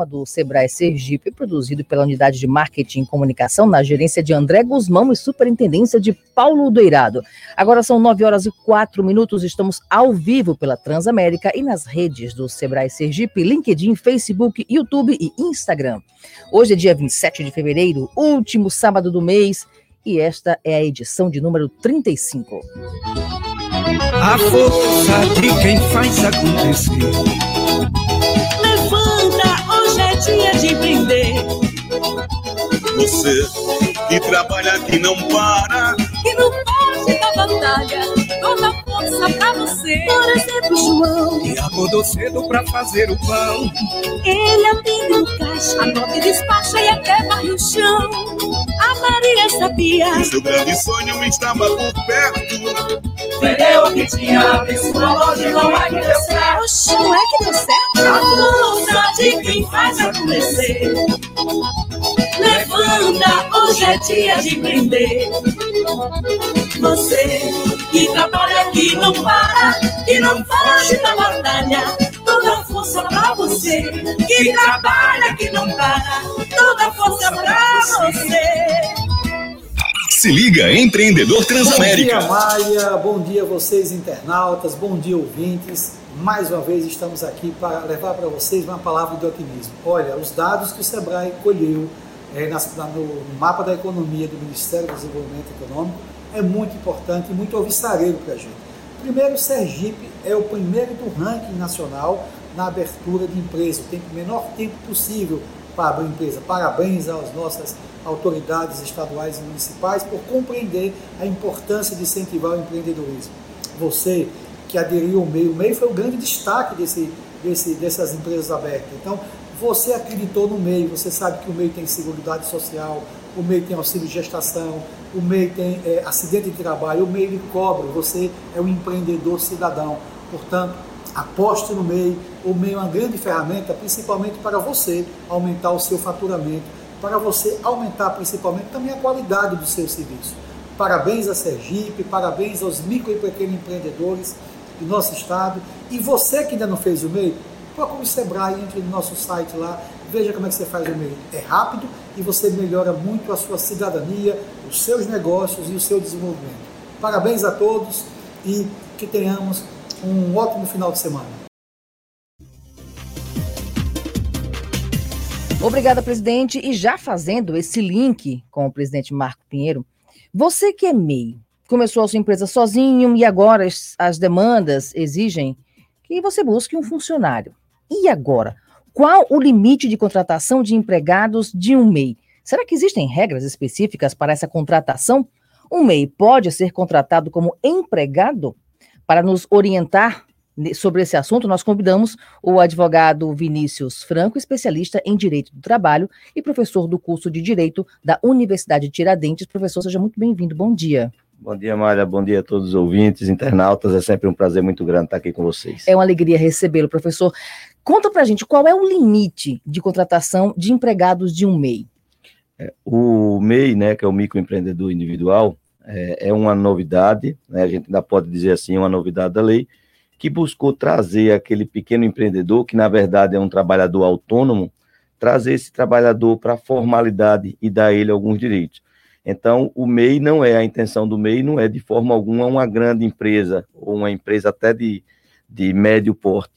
programa do Sebrae Sergipe, produzido pela Unidade de Marketing e Comunicação, na gerência de André Guzmão e superintendência de Paulo Doirado. Agora são 9 horas e 4 minutos, estamos ao vivo pela Transamérica e nas redes do Sebrae Sergipe, LinkedIn, Facebook, YouTube e Instagram. Hoje é dia 27 de fevereiro, último sábado do mês, e esta é a edição de número 35. A força de quem faz acontecer. De brindar. Você que trabalha, que não para. Que não foge da batalha, toda força pra você. Por exemplo, João. E acordou cedo pra fazer o pão. Ele atende no caixa, anota e despacha e até varre o chão. A Maria sabia. Que seu grande sonho estava por perto. Vendeu que tinha, vê sua loja não é que deu certo. Oxe, não é que deu certo? A força de quem faz acontecer. Levanta, hoje é dia de prender. Você que trabalha, que não para, que não foge da batalha. Toda força pra você. Que trabalha, que não para, toda força pra você. Se liga, empreendedor Transamérica. Bom dia, Maia. Bom dia, vocês internautas. Bom dia, ouvintes. Mais uma vez estamos aqui para levar para vocês uma palavra de otimismo. Olha, os dados que o Sebrae colheu é, nas, no mapa da economia do Ministério do Desenvolvimento Econômico é muito importante e muito alvissareiro para a gente. Primeiro, Sergipe é o primeiro do ranking nacional na abertura de empresa, tem o menor tempo possível para abrir empresa. Parabéns às nossas autoridades estaduais e municipais por compreender a importância de incentivar o empreendedorismo. Você que aderiu ao MEI, o MEI foi o grande destaque desse, desse, dessas empresas abertas. Então, você acreditou no MEI, você sabe que o MEI tem seguridade social, o MEI tem auxílio de gestação, o MEI tem é, acidente de trabalho, o MEI lhe cobra, você é um empreendedor cidadão. Portanto, aposte no MEI, o MEI é uma grande ferramenta, principalmente para você aumentar o seu faturamento, para você aumentar principalmente também a qualidade do seu serviço. Parabéns a Sergipe, parabéns aos micro e pequenos empreendedores do nosso estado. E você que ainda não fez o MEI, procure o Sebrae, entre no nosso site lá, veja como é que você faz o MEI. É rápido e você melhora muito a sua cidadania, os seus negócios e o seu desenvolvimento. Parabéns a todos e que tenhamos um ótimo final de semana. Obrigada, presidente. E já fazendo esse link com o presidente Marco Pinheiro, você que é MEI, começou a sua empresa sozinho e agora as demandas exigem que você busque um funcionário. E agora? Qual o limite de contratação de empregados de um MEI? Será que existem regras específicas para essa contratação? Um MEI pode ser contratado como empregado? Para nos orientar sobre esse assunto, nós convidamos o advogado Vinícius Franco, especialista em Direito do Trabalho e professor do curso de Direito da Universidade de Tiradentes. Professor, seja muito bem-vindo. Bom dia. Bom dia, Mária. Bom dia a todos os ouvintes, internautas. É sempre um prazer muito grande estar aqui com vocês. É uma alegria recebê-lo, professor. Conta pra gente qual é o limite de contratação de empregados de um MEI. É, o MEI, né, que é o microempreendedor individual, é, é uma novidade, né, a gente ainda pode dizer assim, uma novidade da lei, que buscou trazer aquele pequeno empreendedor, que na verdade é um trabalhador autônomo, trazer esse trabalhador para a formalidade e dar a ele alguns direitos. Então, o MEI não é, a intenção do MEI não é de forma alguma uma grande empresa, ou uma empresa até de, de médio porte.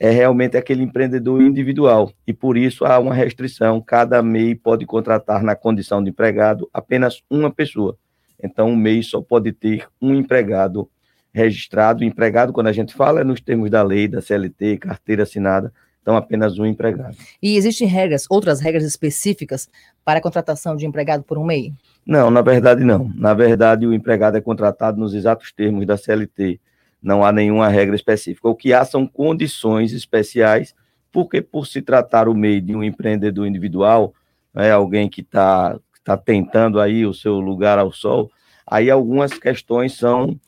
É realmente aquele empreendedor individual, e por isso há uma restrição, cada MEI pode contratar na condição de empregado apenas uma pessoa. Então, o MEI só pode ter um empregado registrado, empregado, quando a gente fala, é nos termos da lei, da CLT, carteira assinada, então apenas um empregado. E existem regras, outras regras específicas para a contratação de empregado por um MEI? Não, na verdade não. Na verdade, o empregado é contratado nos exatos termos da CLT. Não há nenhuma regra específica. O que há são condições especiais, porque por se tratar o MEI de um empreendedor individual, é alguém que está tá tentando aí o seu lugar ao sol, aí algumas questões são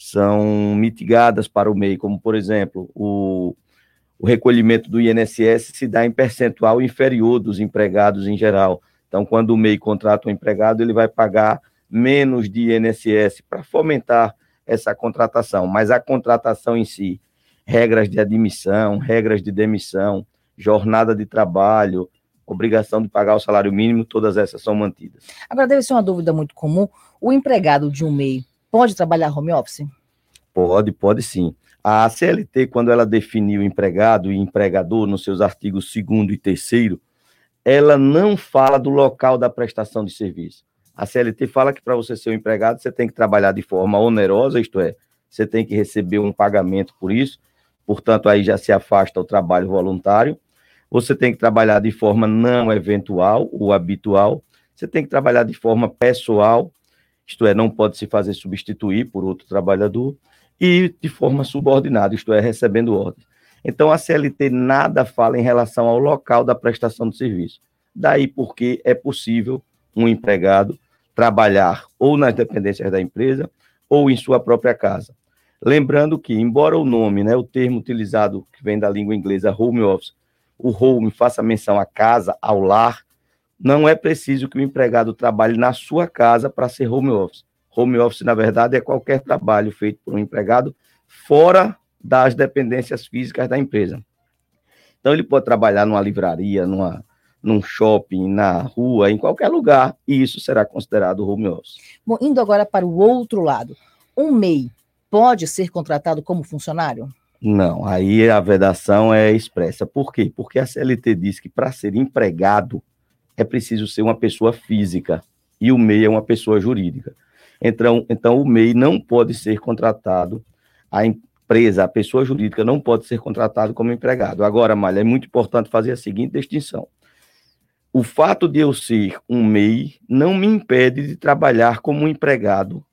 são mitigadas para o MEI, como, por exemplo, o, o recolhimento do INSS se dá em percentual inferior dos empregados em geral. Então, quando o MEI contrata um empregado, ele vai pagar menos de INSS para fomentar essa contratação, mas a contratação em si, regras de admissão, regras de demissão, jornada de trabalho, obrigação de pagar o salário mínimo, todas essas são mantidas. Agora, deve ser uma dúvida muito comum: o empregado de um MEI pode trabalhar home office? Pode, pode sim. A CLT, quando ela definiu empregado e empregador nos seus artigos 2 e 3, ela não fala do local da prestação de serviço. A CLT fala que para você ser um empregado, você tem que trabalhar de forma onerosa, isto é, você tem que receber um pagamento por isso, portanto, aí já se afasta o trabalho voluntário. Você tem que trabalhar de forma não eventual ou habitual, você tem que trabalhar de forma pessoal, isto é, não pode se fazer substituir por outro trabalhador, e de forma subordinada, isto é, recebendo ordens. Então, a CLT nada fala em relação ao local da prestação de serviço. Daí porque é possível um empregado trabalhar ou nas dependências da empresa ou em sua própria casa. Lembrando que, embora o nome, né, o termo utilizado que vem da língua inglesa home office, o home faça menção à casa, ao lar, não é preciso que o empregado trabalhe na sua casa para ser home office. Home office, na verdade, é qualquer trabalho feito por um empregado fora das dependências físicas da empresa. Então, ele pode trabalhar numa livraria, numa, num shopping, na rua, em qualquer lugar, e isso será considerado home office. Bom, indo agora para o outro lado, um MEI pode ser contratado como funcionário? Não, aí a vedação é expressa. Por quê? Porque a CLT diz que para ser empregado é preciso ser uma pessoa física e o MEI é uma pessoa jurídica. Então, então o MEI não pode ser contratado, a empresa, a pessoa jurídica não pode ser contratado como empregado. Agora, Malha, é muito importante fazer a seguinte distinção. O fato de eu ser um MEI não me impede de trabalhar como um empregado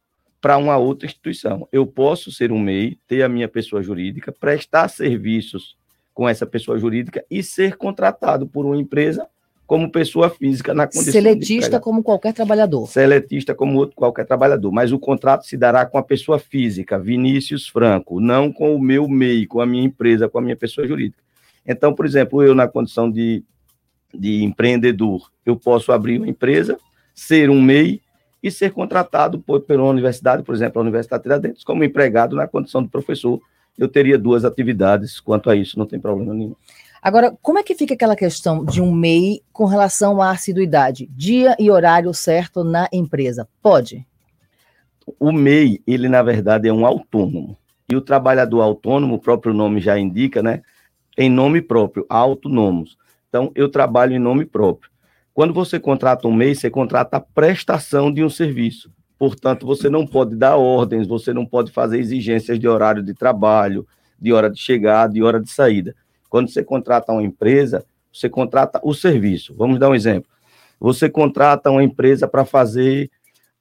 para uma outra instituição. Eu posso ser um MEI, ter a minha pessoa jurídica, prestar serviços com essa pessoa jurídica e ser contratado por uma empresa como pessoa física na condição Seletista como qualquer trabalhador. Seletista como outro, qualquer trabalhador. Mas o contrato se dará com a pessoa física, Vinícius Franco, não com o meu MEI, com a minha empresa, com a minha pessoa jurídica. Então, por exemplo, eu na condição de, de empreendedor, eu posso abrir uma empresa, ser um MEI e ser contratado por, pela universidade, por exemplo, a Universidade Tiradentes, como empregado na condição de professor. Eu teria duas atividades, quanto a isso, não tem problema nenhum. Agora, como é que fica aquela questão de um MEI com relação à assiduidade? Dia e horário certo na empresa? Pode? O MEI, ele na verdade é um autônomo. E o trabalhador autônomo, o próprio nome já indica, né? Em nome próprio, autônomos. Então, eu trabalho em nome próprio. Quando você contrata um MEI, você contrata a prestação de um serviço. Portanto, você não pode dar ordens, você não pode fazer exigências de horário de trabalho, de hora de chegada, de hora de saída. Quando você contrata uma empresa, você contrata o serviço. Vamos dar um exemplo. Você contrata uma empresa para fazer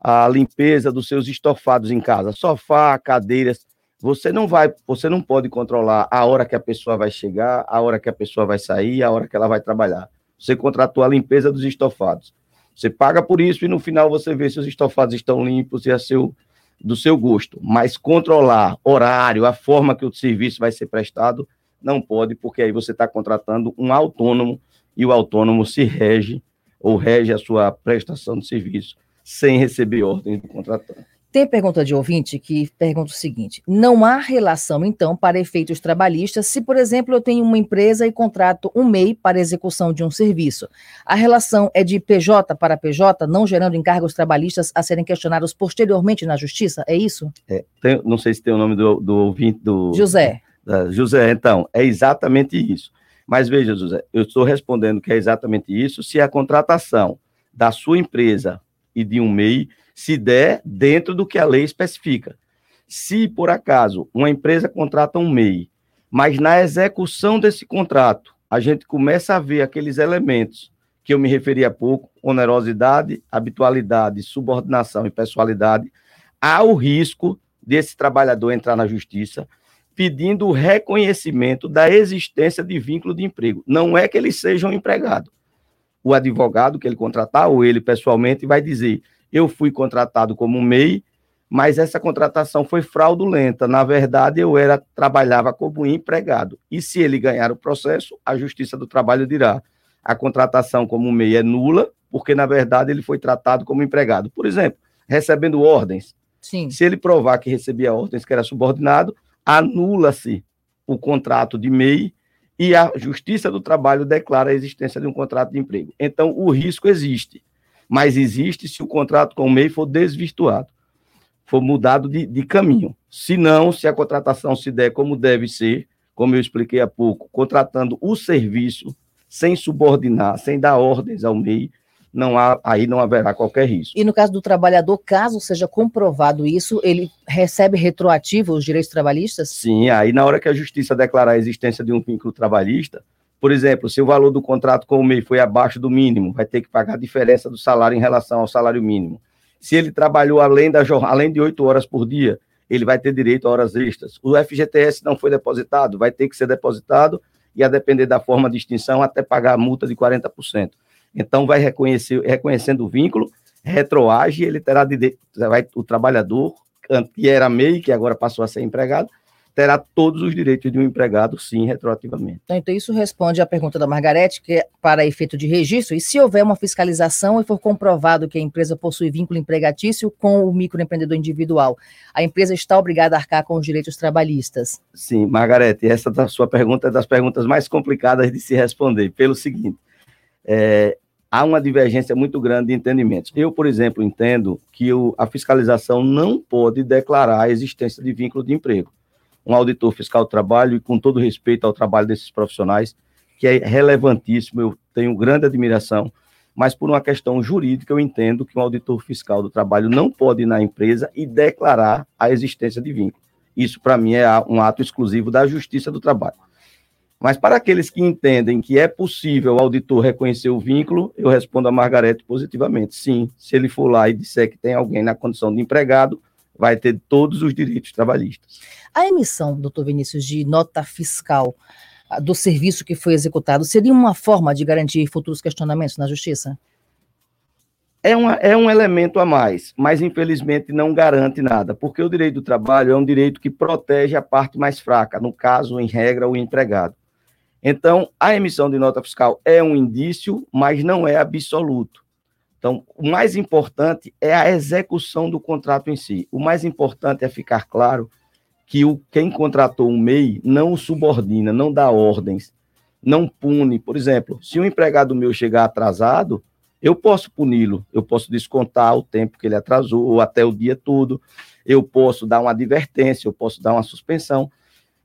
a limpeza dos seus estofados em casa, sofá, cadeiras. Você não vai, você não pode controlar a hora que a pessoa vai chegar, a hora que a pessoa vai sair, a hora que ela vai trabalhar. Você contratou a limpeza dos estofados. Você paga por isso e no final você vê se os estofados estão limpos e a seu do seu gosto. Mas controlar horário, a forma que o serviço vai ser prestado, não pode, porque aí você está contratando um autônomo e o autônomo se rege ou rege a sua prestação de serviço sem receber ordem do contratante. Tem pergunta de ouvinte que pergunta o seguinte: não há relação, então, para efeitos trabalhistas, se, por exemplo, eu tenho uma empresa e contrato um MEI para execução de um serviço. A relação é de PJ para PJ, não gerando encargos trabalhistas a serem questionados posteriormente na justiça? É isso? É, tem, não sei se tem o nome do, do ouvinte do. José. José, então, é exatamente isso. Mas veja, José, eu estou respondendo que é exatamente isso se a contratação da sua empresa e de um MEI se der dentro do que a lei especifica. Se, por acaso, uma empresa contrata um MEI, mas na execução desse contrato, a gente começa a ver aqueles elementos que eu me referi há pouco, onerosidade, habitualidade, subordinação e pessoalidade, há o risco desse trabalhador entrar na justiça pedindo o reconhecimento da existência de vínculo de emprego. Não é que ele seja um empregado. O advogado que ele contratar, ou ele pessoalmente, vai dizer: eu fui contratado como MEI, mas essa contratação foi fraudulenta. Na verdade, eu era trabalhava como empregado. E se ele ganhar o processo, a Justiça do Trabalho dirá: a contratação como MEI é nula, porque na verdade ele foi tratado como empregado. Por exemplo, recebendo ordens. Sim. Se ele provar que recebia ordens que era subordinado, anula-se o contrato de MEI e a Justiça do Trabalho declara a existência de um contrato de emprego. Então, o risco existe, mas existe se o contrato com o MEI for desvirtuado, for mudado de, de caminho. Se não, se a contratação se der como deve ser, como eu expliquei há pouco, contratando o serviço sem subordinar, sem dar ordens ao MEI, não há, aí não haverá qualquer risco. E no caso do trabalhador, caso seja comprovado isso, ele recebe retroativo os direitos trabalhistas? Sim, aí na hora que a justiça declarar a existência de um vínculo trabalhista, por exemplo, se o valor do contrato com o MEI foi abaixo do mínimo, vai ter que pagar a diferença do salário em relação ao salário mínimo. Se ele trabalhou além, da, além de oito horas por dia, ele vai ter direito a horas extras. O FGTS não foi depositado, vai ter que ser depositado e, a depender da forma de extinção, até pagar a multa de 40%. Então, vai reconhecer, reconhecendo o vínculo, retroage, ele terá de, vai, o trabalhador, que era MEI, que agora passou a ser empregado, terá todos os direitos de um empregado, sim, retroativamente. Então, então, isso responde à pergunta da Margarete, que é para efeito de registro, e se houver uma fiscalização e for comprovado que a empresa possui vínculo empregatício com o microempreendedor individual, a empresa está obrigada a arcar com os direitos trabalhistas? Sim, Margarete, essa da sua pergunta é das perguntas mais complicadas de se responder, pelo seguinte, é, há uma divergência muito grande de entendimentos. Eu, por exemplo, entendo que o, a fiscalização não pode declarar a existência de vínculo de emprego um auditor fiscal do trabalho, e com todo respeito ao trabalho desses profissionais, que é relevantíssimo, eu tenho grande admiração, mas por uma questão jurídica, eu entendo que um auditor fiscal do trabalho não pode ir na empresa e declarar a existência de vínculo. Isso, para mim, é um ato exclusivo da Justiça do Trabalho. Mas para aqueles que entendem que é possível o auditor reconhecer o vínculo, eu respondo a Margarete positivamente. Sim, se ele for lá e disser que tem alguém na condição de empregado, vai ter todos os direitos trabalhistas. A emissão, doutor Vinícius, de nota fiscal ah, do serviço que foi executado seria uma forma de garantir futuros questionamentos na justiça? É, uma, é um elemento a mais, mas infelizmente não garante nada, porque o direito do trabalho é um direito que protege a parte mais fraca, no caso, em regra, o empregado. Então, a emissão de nota fiscal é um indício, mas não é absoluto. Então, o mais importante é a execução do contrato em si. O mais importante é ficar claro que o, quem contratou um MEI não o subordina, não dá ordens, não pune. Por exemplo, se um empregado meu chegar atrasado, eu posso puni-lo, eu posso descontar o tempo que ele atrasou, ou até o dia todo, eu posso dar uma advertência, eu posso dar uma suspensão.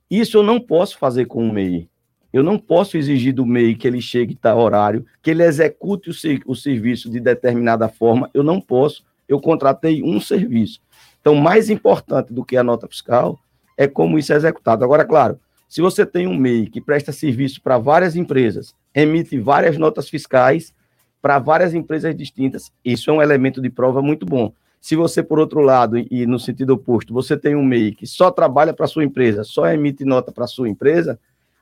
Isso eu não posso fazer com o MEI. Eu não posso exigir do MEI que ele chegue a horário, que ele execute o, o serviço de determinada forma. Eu não posso. Eu contratei um serviço. Então, mais importante do que a nota fiscal é como isso é executado. Agora, claro, se você tem um MEI que presta serviço para várias empresas, emite várias notas fiscais para várias empresas distintas, isso é um elemento de prova muito bom. Se você, por outro lado, e no sentido oposto, você tem um MEI que só trabalha para sua empresa, só emite nota para sua empresa,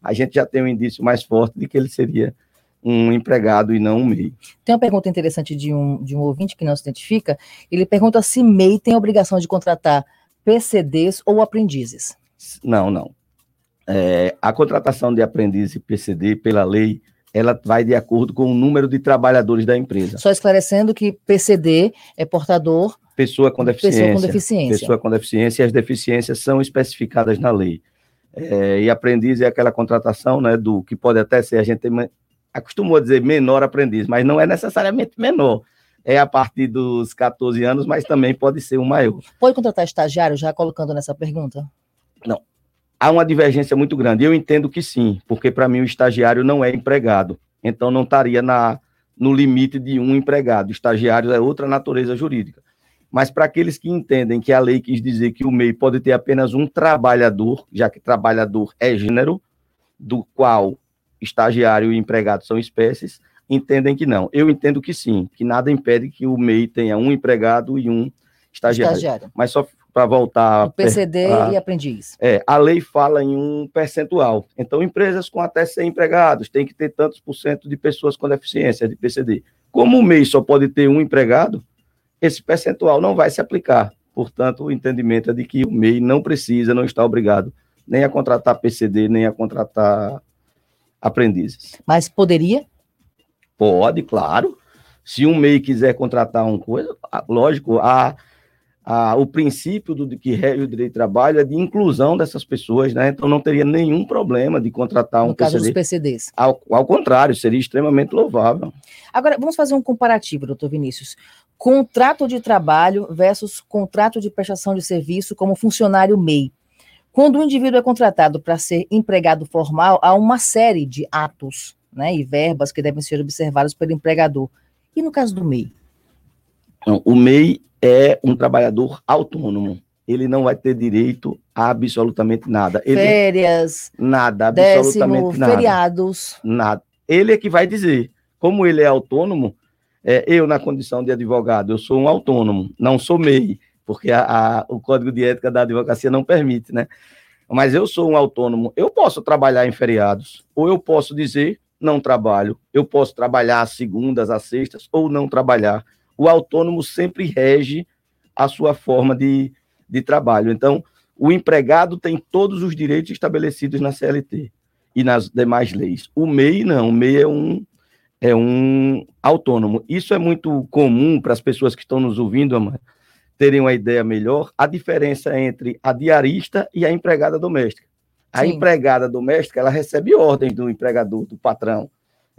a gente já tem um indício mais forte de que ele seria um empregado e não um MEI. Tem uma pergunta interessante de um, de um ouvinte que não se identifica. Ele pergunta se MEI tem a obrigação de contratar PCDs ou aprendizes. Não, não. É, a contratação de aprendiz e PCD, pela lei, ela vai de acordo com o número de trabalhadores da empresa. Só esclarecendo que PCD é portador. Pessoa com deficiência. Pessoa com deficiência. Pessoa com deficiência, e as deficiências são especificadas na lei. É, e aprendiz é aquela contratação, né, do que pode até ser, a gente tem, acostumou a dizer menor aprendiz, mas não é necessariamente menor. É a partir dos 14 anos, mas também pode ser um maior. Pode contratar estagiário, já colocando nessa pergunta? Não. Há uma divergência muito grande. Eu entendo que sim, porque para mim o estagiário não é empregado. Então não estaria na, no limite de um empregado. Estagiário é outra natureza jurídica. Mas para aqueles que entendem que a lei quis dizer que o MEI pode ter apenas um trabalhador, já que trabalhador é gênero, do qual estagiário e empregado são espécies, entendem que não. Eu entendo que sim, que nada impede que o MEI tenha um empregado e um estagiário. estagiário. Mas só para voltar. O PCD a, e aprendiz. É, a lei fala em um percentual. Então, empresas com até 100 empregados têm que ter tantos por cento de pessoas com deficiência de PCD. Como o MEI só pode ter um empregado, esse percentual não vai se aplicar. Portanto, o entendimento é de que o MEI não precisa, não está obrigado nem a contratar PCD, nem a contratar aprendizes. Mas poderia? Pode, claro. Se um MEI quiser contratar uma coisa, lógico, a, a, o princípio do que rege o direito de trabalho é de inclusão dessas pessoas, né? Então não teria nenhum problema de contratar um no caso PCD. dos PCDs. Ao, ao contrário, seria extremamente louvável. Agora, vamos fazer um comparativo, doutor Vinícius. Contrato de trabalho versus contrato de prestação de serviço como funcionário MEI. Quando o indivíduo é contratado para ser empregado formal, há uma série de atos né, e verbas que devem ser observados pelo empregador. E no caso do MEI? Então, o MEI é um trabalhador autônomo. Ele não vai ter direito a absolutamente nada. Ele, Férias, nada, décimo, absolutamente nada. feriados. Nada. Ele é que vai dizer. Como ele é autônomo, é, eu, na condição de advogado, eu sou um autônomo, não sou MEI, porque a, a- o Código de Ética da Advocacia não permite, né? Mas eu sou um autônomo, eu posso trabalhar em feriados, ou eu posso dizer não trabalho, eu posso trabalhar às segundas, às sextas, ou não trabalhar. O autônomo sempre rege a sua forma de, de trabalho. Então, o empregado tem todos os direitos estabelecidos na CLT e nas demais leis. O MEI não, o MEI é um, é um autônomo. Isso é muito comum para as pessoas que estão nos ouvindo, Amanda, terem uma ideia melhor, a diferença entre a diarista e a empregada doméstica. A Sim. empregada doméstica, ela recebe ordens do empregador, do patrão.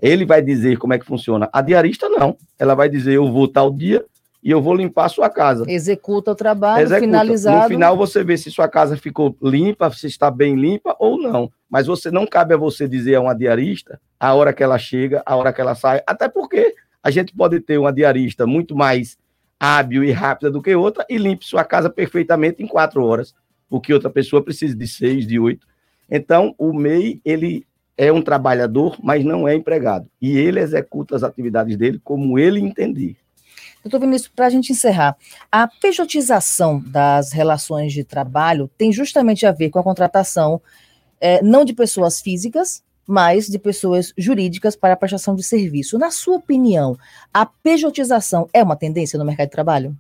Ele vai dizer como é que funciona. A diarista, não. Ela vai dizer, eu vou tal dia e eu vou limpar a sua casa. Executa o trabalho, Executa. finalizado. No final, você vê se sua casa ficou limpa, se está bem limpa ou não. Mas você não cabe a você dizer a uma diarista a hora que ela chega, a hora que ela sai, até porque a gente pode ter uma diarista muito mais hábil e rápida do que outra e limpe sua casa perfeitamente em quatro horas, o que outra pessoa precisa de seis, de oito. Então, o MEI, ele é um trabalhador, mas não é empregado. E ele executa as atividades dele como ele entender. Doutor Vinícius, para a gente encerrar, a pejotização das relações de trabalho tem justamente a ver com a contratação eh, não de pessoas físicas, mas de pessoas jurídicas para a prestação de serviço. Na sua opinião, a pejotização é uma tendência no mercado de trabalho?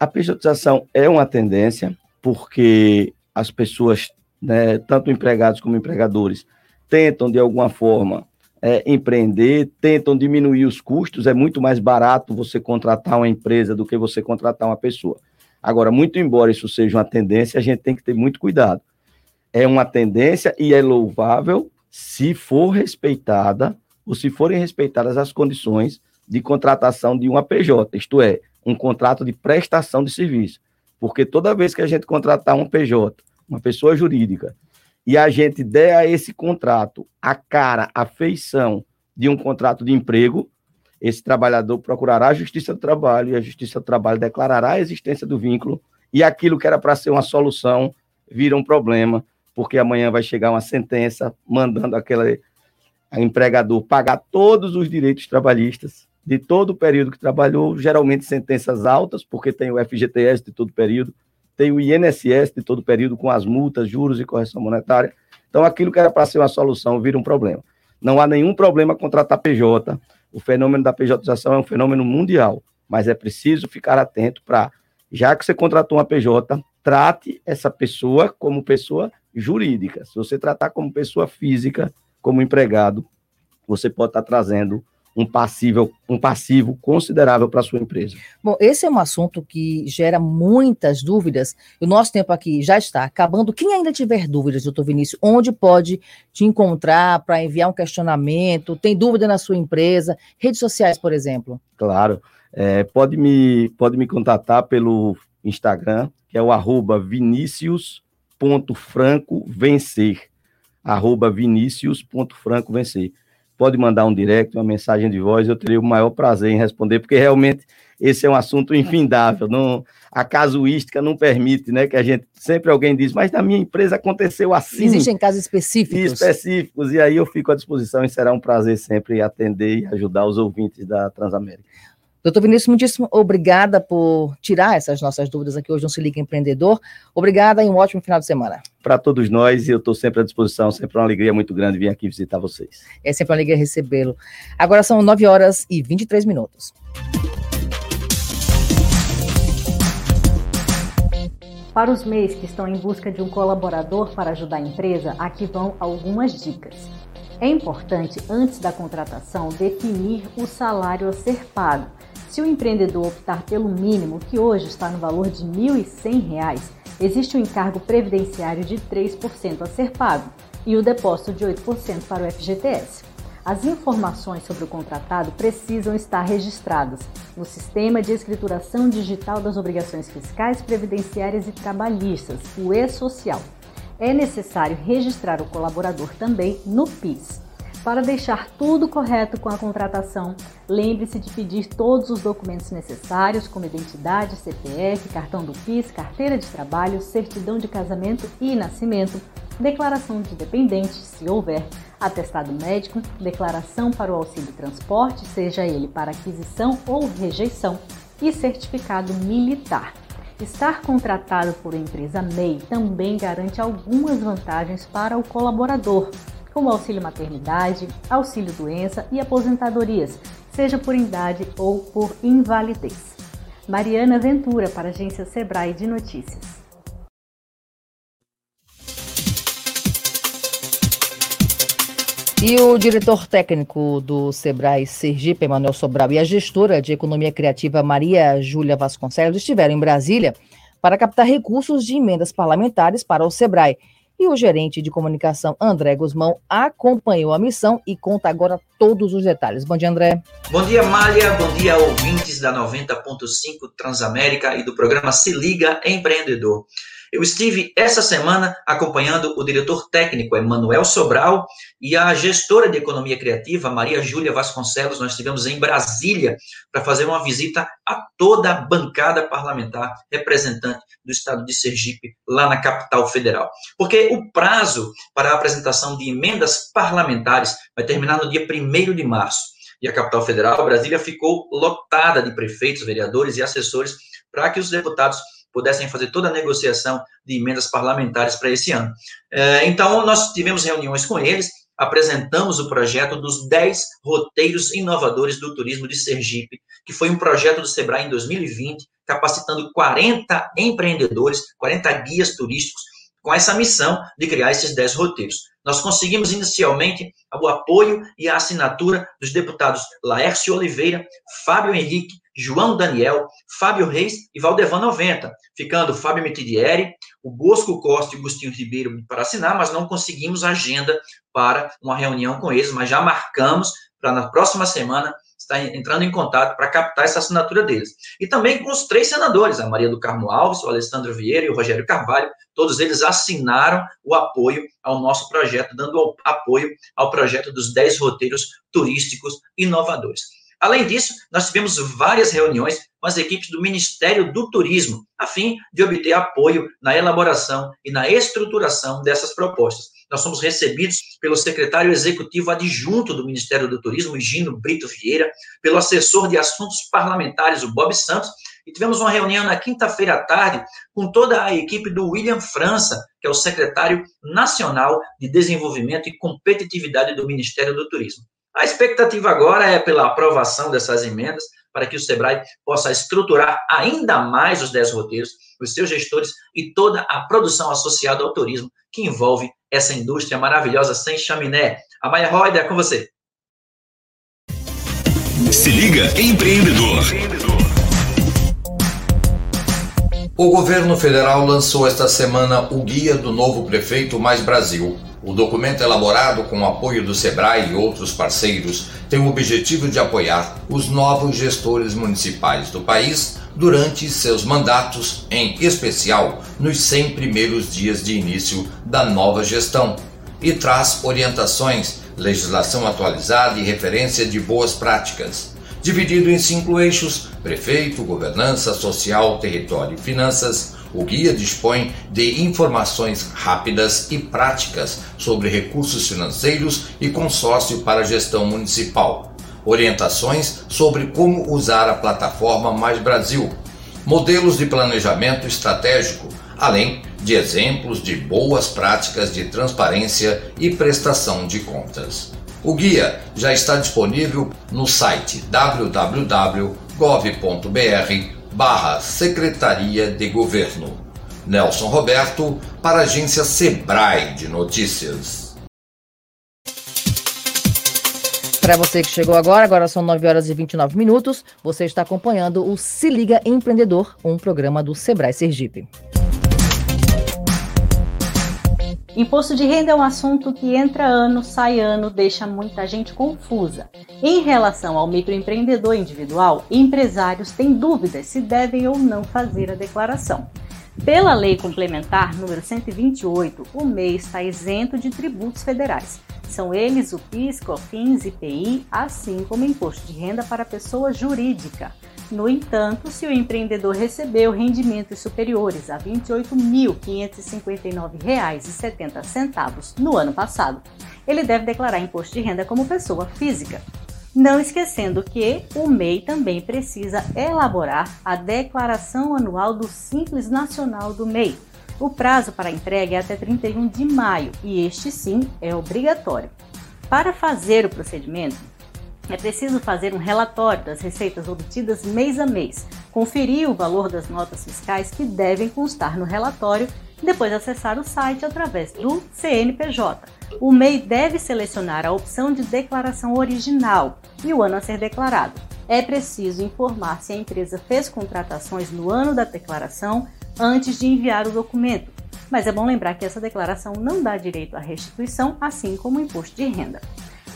A pejotização é uma tendência, porque as pessoas, né, tanto empregados como empregadores, tentam, de alguma forma, é, empreender, tentam diminuir os custos. É muito mais barato você contratar uma empresa do que você contratar uma pessoa. Agora, muito embora isso seja uma tendência, a gente tem que ter muito cuidado. É uma tendência e é louvável se for respeitada, ou se forem respeitadas as condições de contratação de uma PJ, isto é, um contrato de prestação de serviço. Porque toda vez que a gente contratar um PJ, uma pessoa jurídica, e a gente der a esse contrato a cara, a feição de um contrato de emprego, esse trabalhador procurará a Justiça do Trabalho e a Justiça do Trabalho declarará a existência do vínculo e aquilo que era para ser uma solução vira um problema, porque amanhã vai chegar uma sentença mandando aquele empregador pagar todos os direitos trabalhistas de todo o período que trabalhou, geralmente sentenças altas, porque tem o FGTS de todo o período, tem o INSS de todo período, com as multas, juros e correção monetária. Então, aquilo que era para ser uma solução vira um problema. Não há nenhum problema contratar PJ. O fenômeno da PJização é um fenômeno mundial, mas é preciso ficar atento para, já que você contratou uma PJ, trate essa pessoa como pessoa jurídica. Se você tratar como pessoa física, como empregado, você pode estar trazendo um passivo, um passivo considerável para a sua empresa. Bom, esse é um assunto que gera muitas dúvidas. O nosso tempo aqui já está acabando. Quem ainda tiver dúvidas, doutor Vinícius, onde pode te encontrar para enviar um questionamento? Tem dúvida na sua empresa? Redes sociais, por exemplo? Claro. É, pode, me, pode me contatar pelo Instagram, que é o arroba vinicius.francovencer. Arroba vinicius.francovencer pode mandar um direct, uma mensagem de voz, eu teria o maior prazer em responder, porque realmente esse é um assunto infindável. Não, a casuística não permite, né? Que a gente sempre alguém diz, mas na minha empresa aconteceu assim. Existem casos específicos. Específicos, e aí eu fico à disposição e será um prazer sempre atender e ajudar os ouvintes da Transamérica. Doutor Vinícius, muitíssimo obrigada por tirar essas nossas dúvidas aqui hoje no Se Liga Empreendedor. Obrigada e um ótimo final de semana. Para todos nós, eu estou sempre à disposição, sempre uma alegria muito grande vir aqui visitar vocês. É sempre uma alegria recebê-lo. Agora são 9 horas e 23 minutos. Para os MEIs que estão em busca de um colaborador para ajudar a empresa, aqui vão algumas dicas. É importante, antes da contratação, definir o salário a ser pago. Se o empreendedor optar pelo mínimo, que hoje está no valor de R$ 1.100, existe um encargo previdenciário de 3% a ser pago e o depósito de 8% para o FGTS. As informações sobre o contratado precisam estar registradas no Sistema de Escrituração Digital das Obrigações Fiscais, Previdenciárias e Trabalhistas, o E-Social. É necessário registrar o colaborador também no PIS. Para deixar tudo correto com a contratação, lembre-se de pedir todos os documentos necessários, como identidade, CPF, cartão do PIS, carteira de trabalho, certidão de casamento e nascimento, declaração de dependente, se houver, atestado médico, declaração para o auxílio transporte, seja ele para aquisição ou rejeição, e certificado militar. Estar contratado por empresa MEI também garante algumas vantagens para o colaborador, como auxílio maternidade, auxílio doença e aposentadorias, seja por idade ou por invalidez. Mariana Ventura, para a agência Sebrae de Notícias. E o diretor técnico do Sebrae Sergipe, Emanuel Sobral, e a gestora de economia criativa Maria Júlia Vasconcelos estiveram em Brasília para captar recursos de emendas parlamentares para o Sebrae. E o gerente de comunicação, André Guzmão, acompanhou a missão e conta agora todos os detalhes. Bom dia, André. Bom dia, Mália. Bom dia, ouvintes da 90.5 Transamérica e do programa Se Liga Empreendedor. Eu estive essa semana acompanhando o diretor técnico Emanuel Sobral e a gestora de economia criativa Maria Júlia Vasconcelos. Nós estivemos em Brasília para fazer uma visita a toda a bancada parlamentar representante do estado de Sergipe, lá na capital federal. Porque o prazo para a apresentação de emendas parlamentares vai terminar no dia 1 de março. E a capital federal, Brasília, ficou lotada de prefeitos, vereadores e assessores para que os deputados pudessem fazer toda a negociação de emendas parlamentares para esse ano. É, então, nós tivemos reuniões com eles, apresentamos o projeto dos 10 roteiros inovadores do turismo de Sergipe, que foi um projeto do Sebrae em 2020, capacitando 40 empreendedores, 40 guias turísticos, com essa missão de criar esses 10 roteiros. Nós conseguimos inicialmente o apoio e a assinatura dos deputados Laércio Oliveira, Fábio Henrique, João Daniel, Fábio Reis e Valdevan 90, ficando Fábio Metidieri, o Bosco Costa e Agostinho Ribeiro para assinar, mas não conseguimos agenda para uma reunião com eles, mas já marcamos para na próxima semana estar entrando em contato para captar essa assinatura deles. E também com os três senadores, a Maria do Carmo Alves, o Alessandro Vieira e o Rogério Carvalho, todos eles assinaram o apoio ao nosso projeto, dando apoio ao projeto dos 10 roteiros turísticos inovadores. Além disso, nós tivemos várias reuniões com as equipes do Ministério do Turismo, a fim de obter apoio na elaboração e na estruturação dessas propostas. Nós fomos recebidos pelo secretário executivo adjunto do Ministério do Turismo, Gino Brito Vieira, pelo assessor de assuntos parlamentares, o Bob Santos, e tivemos uma reunião na quinta-feira à tarde com toda a equipe do William França, que é o secretário nacional de desenvolvimento e competitividade do Ministério do Turismo. A expectativa agora é pela aprovação dessas emendas, para que o Sebrae possa estruturar ainda mais os 10 roteiros, os seus gestores e toda a produção associada ao turismo que envolve essa indústria maravilhosa sem chaminé. A Maia Roida é com você. Se liga, empreendedor. O governo federal lançou esta semana o Guia do Novo Prefeito Mais Brasil o documento elaborado com o apoio do SEBRAE e outros parceiros tem o objetivo de apoiar os novos gestores municipais do país durante seus mandatos, em especial nos 100 primeiros dias de início da nova gestão, e traz orientações, legislação atualizada e referência de boas práticas. Dividido em cinco eixos: prefeito, governança, social, território e finanças o guia dispõe de informações rápidas e práticas sobre recursos financeiros e consórcio para gestão municipal, orientações sobre como usar a plataforma Mais Brasil, modelos de planejamento estratégico, além de exemplos de boas práticas de transparência e prestação de contas. O guia já está disponível no site www.gov.br barra Secretaria de Governo. Nelson Roberto, para a agência Sebrae de Notícias. Para você que chegou agora, agora são 9 horas e 29 minutos, você está acompanhando o Se Liga Empreendedor, um programa do Sebrae Sergipe. Imposto de renda é um assunto que entra ano, sai ano, deixa muita gente confusa. Em relação ao microempreendedor individual, empresários têm dúvidas se devem ou não fazer a declaração. Pela Lei Complementar número 128, o MEI está isento de tributos federais. São eles o PIS, COFINS, IPI, assim como imposto de renda para pessoa jurídica. No entanto, se o empreendedor recebeu rendimentos superiores a R$ 28.559,70 no ano passado, ele deve declarar imposto de renda como pessoa física. Não esquecendo que o MEI também precisa elaborar a declaração anual do Simples Nacional do MEI. O prazo para entrega é até 31 de maio e este sim é obrigatório. Para fazer o procedimento, é preciso fazer um relatório das receitas obtidas mês a mês, conferir o valor das notas fiscais que devem constar no relatório e depois acessar o site através do CNPJ. O MEI deve selecionar a opção de declaração original e o ano a ser declarado. É preciso informar se a empresa fez contratações no ano da declaração antes de enviar o documento. Mas é bom lembrar que essa declaração não dá direito à restituição, assim como o imposto de renda.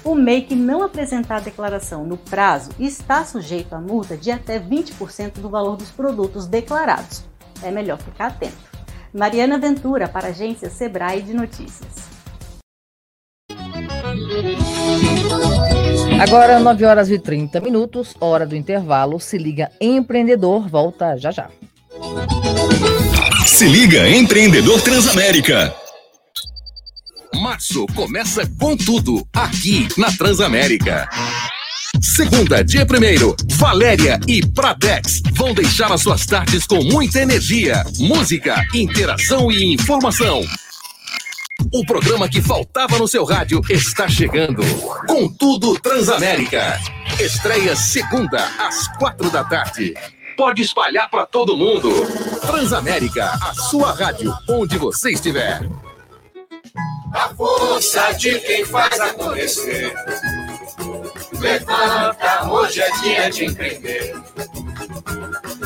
O MEI que não apresentar a declaração no prazo está sujeito a multa de até 20% do valor dos produtos declarados. É melhor ficar atento. Mariana Ventura, para a agência Sebrae de Notícias. Agora, 9 horas e 30 minutos, hora do intervalo. Se liga, empreendedor, volta já já. Se liga, empreendedor Transamérica. Março começa com tudo aqui na Transamérica. Segunda, dia primeiro, Valéria e Pradex vão deixar as suas tardes com muita energia, música, interação e informação. O programa que faltava no seu rádio está chegando. Com tudo Transamérica. Estreia segunda às quatro da tarde. Pode espalhar para todo mundo. Transamérica, a sua rádio, onde você estiver. A força de quem faz acontecer. Levanta, hoje é dia de empreender.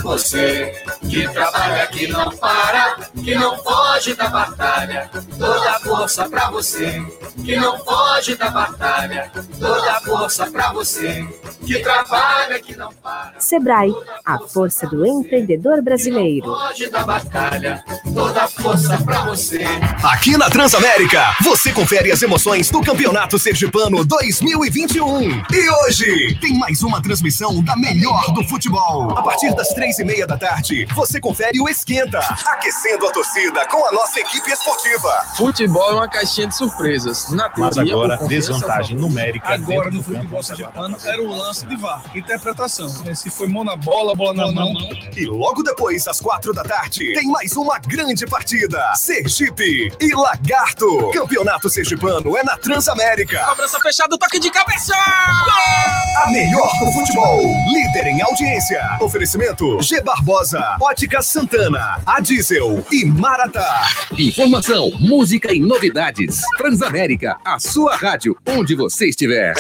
Você que trabalha, que não para, que não foge da batalha. Toda força pra você, que não foge da batalha. Toda força pra você, que trabalha, que não para. Sebrae, a força do empreendedor brasileiro. Foge da batalha, toda força pra você. Aqui na Transamérica, você confere as emoções do Campeonato Sergipano 2021. E hoje tem mais uma transmissão da melhor do futebol. A partir das três e meia da tarde, você confere o Esquenta, aquecendo a torcida com a nossa equipe esportiva. Futebol é uma caixinha de surpresas. Na Mas teoria, agora, por confiança, desvantagem numérica. Agora dentro no futebol sergipano era o lance de VAR, interpretação. Se foi mão na bola, bola na mão. E logo depois, às quatro da tarde, tem mais uma grande partida. Sergipe e Lagarto. Campeonato Sergipano é na Transamérica. Cobrança fechada, toque de cabeça! A melhor do futebol. Líder em audiência. Oferecimento G Barbosa, Ótica Santana, A Diesel e Maratá. Informação, música e novidades. Transamérica, a sua rádio, onde você estiver.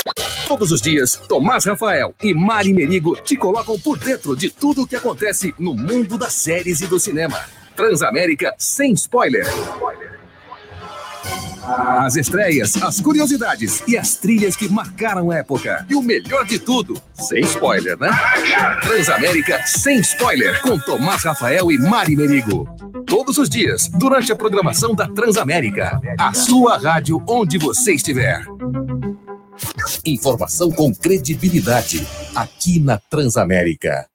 Todos os dias, Tomás Rafael e Mari Merigo te colocam por dentro de tudo o que acontece no mundo das séries e do cinema. Transamérica sem spoiler. As estreias, as curiosidades e as trilhas que marcaram a época. E o melhor de tudo, sem spoiler, né? Transamérica sem spoiler, com Tomás Rafael e Mari Merigo. Todos os dias, durante a programação da Transamérica. A sua rádio onde você estiver. Informação com credibilidade, aqui na Transamérica.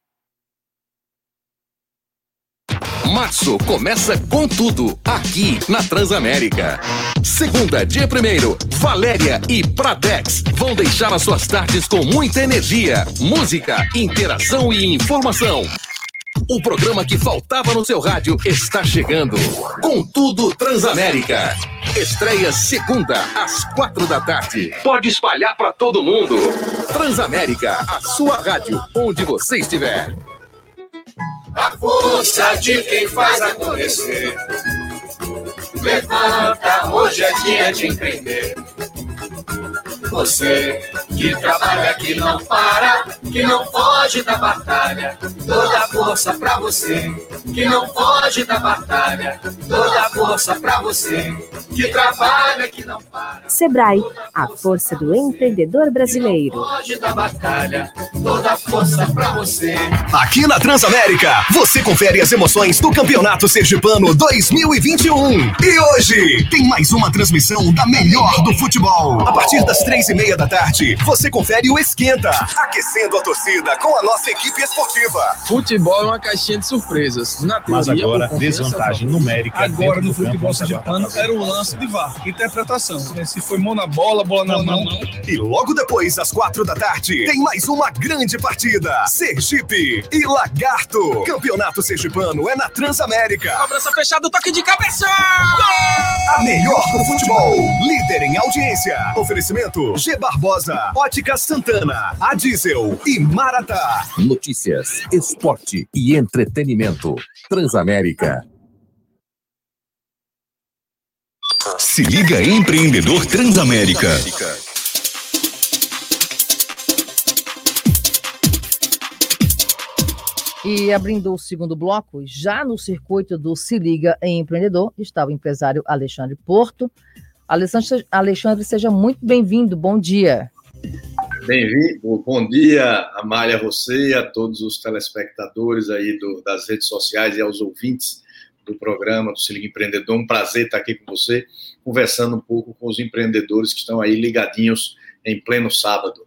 Março começa com tudo aqui na Transamérica. Segunda, dia primeiro, Valéria e Pradex vão deixar as suas tardes com muita energia, música, interação e informação. O programa que faltava no seu rádio está chegando. Com tudo Transamérica. Estreia segunda às quatro da tarde. Pode espalhar para todo mundo. Transamérica, a sua rádio, onde você estiver. A força de quem faz acontecer. Levanta, hoje é dia de empreender. Você que trabalha, que não para, que não foge da batalha. Toda força pra você, que não foge da batalha. Toda força pra você, que trabalha, que não para. Sebrae, a força do empreendedor brasileiro. Foge da batalha, toda força pra você. Aqui na Transamérica, você confere as emoções do Campeonato Sergipano 2021. E hoje tem mais uma transmissão da melhor do futebol. A partir das três e meia da tarde, você confere o Esquenta, aquecendo a torcida com a nossa equipe esportiva. Futebol é uma caixinha de surpresas. Na Mas teoria, agora, por confiança desvantagem numérica Agora no futebol se sergipano era um lance de VAR, interpretação. Se foi mão na bola, bola na mão. E logo depois, às quatro da tarde, tem mais uma grande partida. Sergipe e Lagarto. Campeonato Sergipano é na Transamérica. Cobrança fechada, toque de cabeça! A melhor do futebol. Líder em audiência. Oferecimento G Barbosa, Ótica Santana, A Diesel e Maratá. Notícias, esporte e entretenimento. Transamérica. Se liga empreendedor Transamérica. E abrindo o segundo bloco, já no circuito do Se Liga em Empreendedor, está o empresário Alexandre Porto. Alexandre, Alexandre seja muito bem-vindo, bom dia. Bem-vindo, bom dia, Amália, a você a todos os telespectadores aí do- das redes sociais e aos ouvintes do programa do Se Liga Empreendedor. Um prazer estar aqui com você, conversando um pouco com os empreendedores que estão aí ligadinhos em pleno sábado.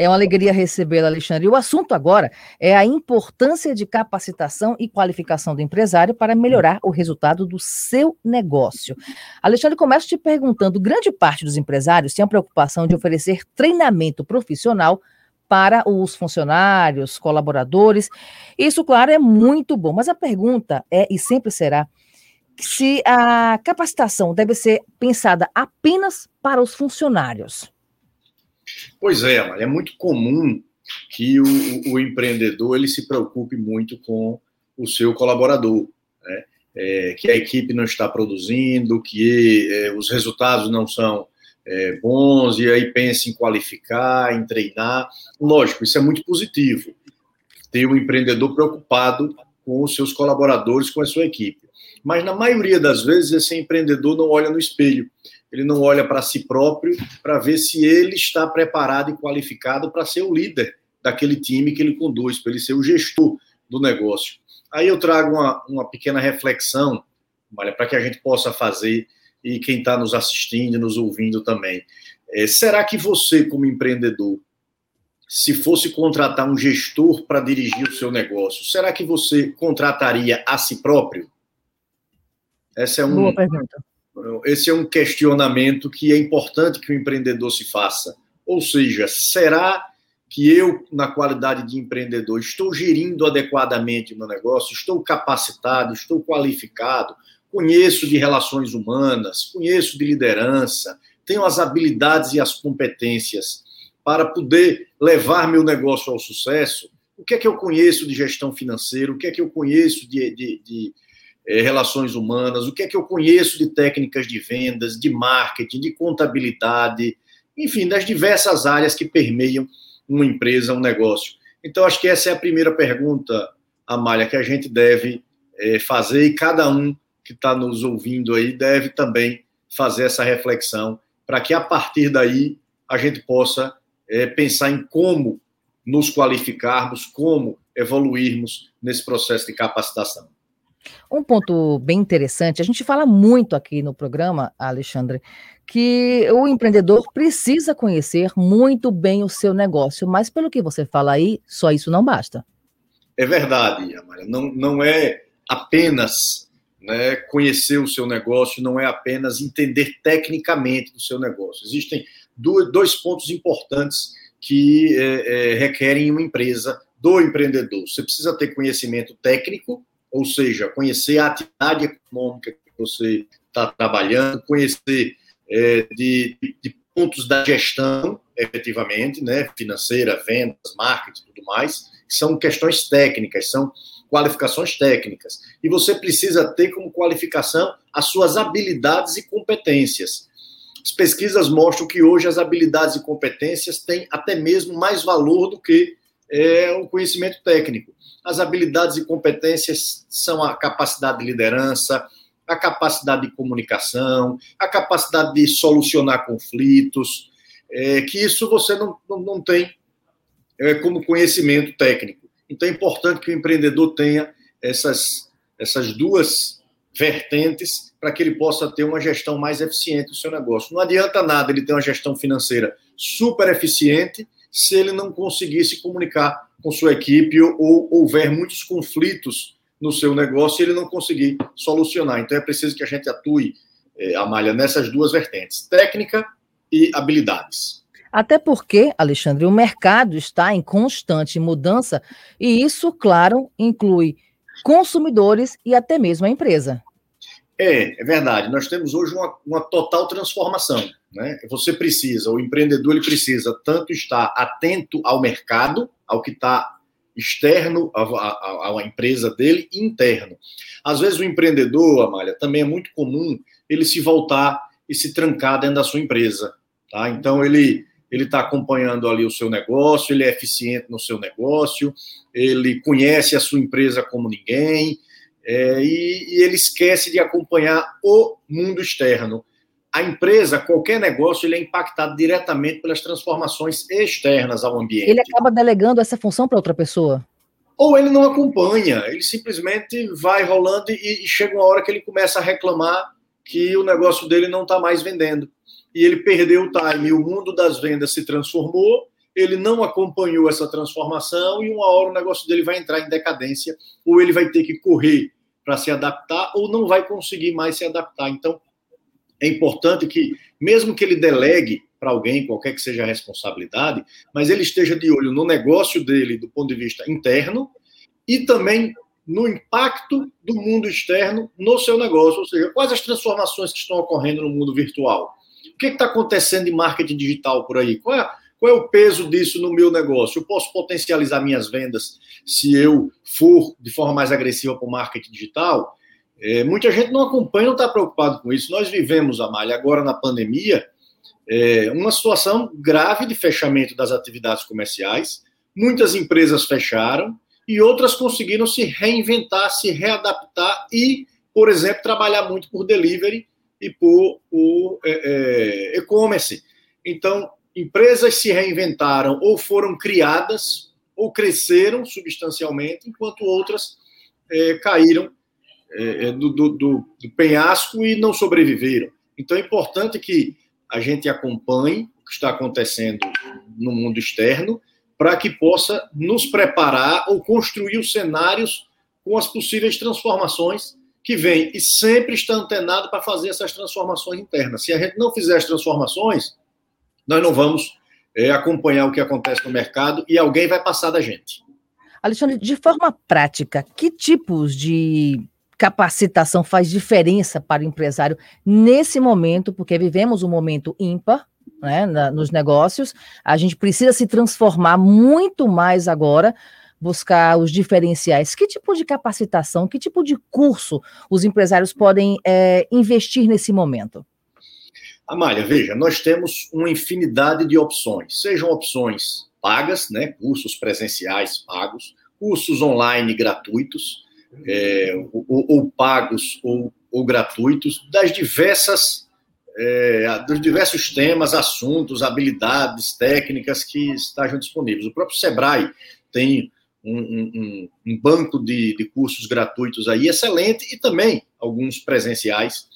É uma alegria recebê-lo, Alexandre. O assunto agora é a importância de capacitação e qualificação do empresário para melhorar o resultado do seu negócio. Alexandre, começo te perguntando: grande parte dos empresários tem a preocupação de oferecer treinamento profissional para os funcionários, colaboradores. Isso, claro, é muito bom, mas a pergunta é, e sempre será, se a capacitação deve ser pensada apenas para os funcionários. Pois é, é muito comum que o, o- o empreendedor ele se preocupe muito com o seu colaborador, né? É, que a equipe não está produzindo, que é, os resultados não são é, bons, e aí pensa em qualificar, em treinar. Lógico, isso é muito positivo, ter um empreendedor preocupado com os seus colaboradores, com a sua equipe. Mas na maioria das vezes, esse empreendedor não olha no espelho, ele não olha para si próprio para ver se ele está preparado e qualificado para ser o líder daquele time que ele conduz, para ele ser o gestor do negócio. Aí eu trago uma, uma pequena reflexão, para que a gente possa fazer e quem está nos assistindo, nos ouvindo também. É, será que você, como empreendedor, se fosse contratar um gestor para dirigir o seu negócio, será que você contrataria a si próprio? Essa é um, Boa pergunta. Esse é um questionamento que é importante que o empreendedor se faça. Ou seja, será que eu, na qualidade de empreendedor, estou gerindo adequadamente o meu negócio? Estou capacitado? Estou qualificado? Conheço de relações humanas? Conheço de liderança? Tenho as habilidades e as competências para poder levar meu negócio ao sucesso? O que é que eu conheço de gestão financeira? O que é que eu conheço de, de, de eh, relações humanas, o que é que eu conheço de técnicas de vendas, de marketing, de contabilidade, enfim, das diversas áreas que permeiam uma empresa, um negócio. Então, acho que essa é a primeira pergunta, Amália, que a gente deve eh, fazer e cada um que está nos ouvindo aí deve também fazer essa reflexão para que a partir daí a gente possa eh, pensar em como nos qualificarmos, como evoluirmos nesse processo de capacitação. Um ponto bem interessante, a gente fala muito aqui no programa, Alexandre, que o empreendedor precisa conhecer muito bem o seu negócio, mas pelo que você fala aí, só isso não basta. É verdade, Amália. Não, não é apenas né, conhecer o seu negócio, não é apenas entender tecnicamente do seu negócio. Existem do- dois pontos importantes que é, é, requerem uma empresa do empreendedor. Você precisa ter conhecimento técnico, ou seja, conhecer a atividade econômica que você está trabalhando, conhecer é, de, de pontos da gestão, efetivamente, né, financeira, vendas, marketing, tudo mais, que são questões técnicas, são qualificações técnicas. E você precisa ter como qualificação as suas habilidades e competências. As pesquisas mostram que hoje as habilidades e competências têm até mesmo mais valor do que é, o conhecimento técnico. As habilidades e competências são a capacidade de liderança, a capacidade de comunicação, a capacidade de solucionar conflitos, é, que isso você não, não, não tem é, como conhecimento técnico. Então é importante que o empreendedor tenha essas, essas duas vertentes para que ele possa ter uma gestão mais eficiente do seu negócio. Não adianta nada ele ter uma gestão financeira super eficiente se ele não conseguir se comunicar com sua equipe ou, ou houver muitos conflitos no seu negócio e ele não conseguir solucionar. Então é preciso que a gente atue, é, Amália, nessas duas vertentes, técnica e habilidades. Até porque, Alexandre, o mercado está em constante mudança e isso, claro, inclui consumidores e até mesmo a empresa. É, é verdade. Nós temos hoje uma, uma total transformação. Né? Você precisa, o empreendedor ele precisa tanto estar atento ao mercado, ao que está externo à, empresa dele e interno. Às vezes o empreendedor, Amália, também é muito comum ele se voltar e se trancar dentro da sua empresa. Tá? Então ele ele está acompanhando ali o seu negócio, ele é eficiente no seu negócio, ele conhece a sua empresa como ninguém, é, e, e ele esquece de acompanhar o mundo externo. A empresa, qualquer negócio, ele é impactado diretamente pelas transformações externas ao ambiente. Ele acaba delegando essa função para outra pessoa? Ou ele não acompanha, ele simplesmente vai rolando e, e chega uma hora que ele começa a reclamar que o negócio dele não está mais vendendo. E ele perdeu o time, o mundo das vendas se transformou, ele não acompanhou essa transformação e uma hora o negócio dele vai entrar em decadência, ou ele vai ter que correr para se adaptar, ou não vai conseguir mais se adaptar. Então, é importante que, mesmo que ele delegue para alguém, qualquer que seja a responsabilidade, mas ele esteja de olho no negócio dele do ponto de vista interno e também no impacto do mundo externo no seu negócio, ou seja, quais as transformações que estão ocorrendo no mundo virtual. O que está acontecendo em marketing digital por aí? Qual é, qual é o peso disso no meu negócio? Eu posso potencializar minhas vendas se eu for de forma mais agressiva para o marketing digital? É, muita gente não acompanha, não está preocupado com isso. Nós vivemos, Amália, agora na pandemia, é, uma situação grave de fechamento das atividades comerciais. Muitas empresas fecharam e outras conseguiram se reinventar, se readaptar e, por exemplo, trabalhar muito por delivery e por, por é, é, e-commerce. Então, empresas se reinventaram ou foram criadas ou cresceram substancialmente, enquanto outras é, caíram é, é, do, do, do, penhasco e não sobreviveram. Então é importante que a gente acompanhe o que está acontecendo no mundo externo para que possa nos preparar ou construir os cenários com as possíveis transformações que vêm e sempre está antenado para fazer essas transformações internas. Se a gente não fizer as transformações, nós não vamos é, acompanhar o que acontece no mercado e alguém vai passar da gente. Alexandre, de forma prática, que tipos de capacitação faz diferença para o empresário nesse momento, porque vivemos um momento ímpar né, na, nos negócios, a gente precisa se transformar muito mais agora, buscar os diferenciais. Que tipo de capacitação, que tipo de curso os empresários podem é, investir nesse momento? Amália, veja, nós temos uma infinidade de opções, sejam opções pagas, né, cursos presenciais pagos, cursos online gratuitos, é, ou, ou, pagos ou, ou, gratuitos, das diversas, é, dos diversos temas, assuntos, habilidades, técnicas que estejam disponíveis. O próprio Sebrae tem um, um, um banco de, de, cursos gratuitos aí excelente e também alguns presenciais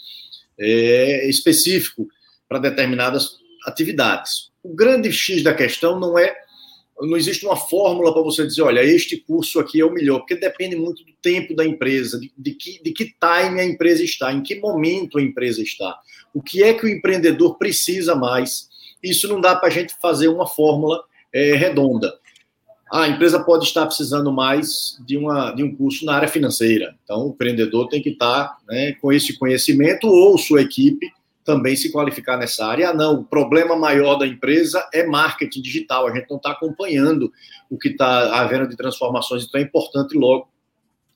é, específico para determinadas atividades. O grande X da questão não é não existe uma fórmula para você dizer, olha, este curso aqui é o melhor, porque depende muito do tempo da empresa, de, de, que, de que time a empresa está, em que momento a empresa está, o que é que o empreendedor precisa mais. Isso não dá para a gente fazer uma fórmula é, redonda. a empresa pode estar precisando mais de, uma, de um curso na área financeira, então o empreendedor tem que estar né, com esse conhecimento ou sua equipe também se qualificar nessa área. Ah, não, o problema maior da empresa é marketing digital, a gente não está acompanhando o que está havendo de transformações, então é importante logo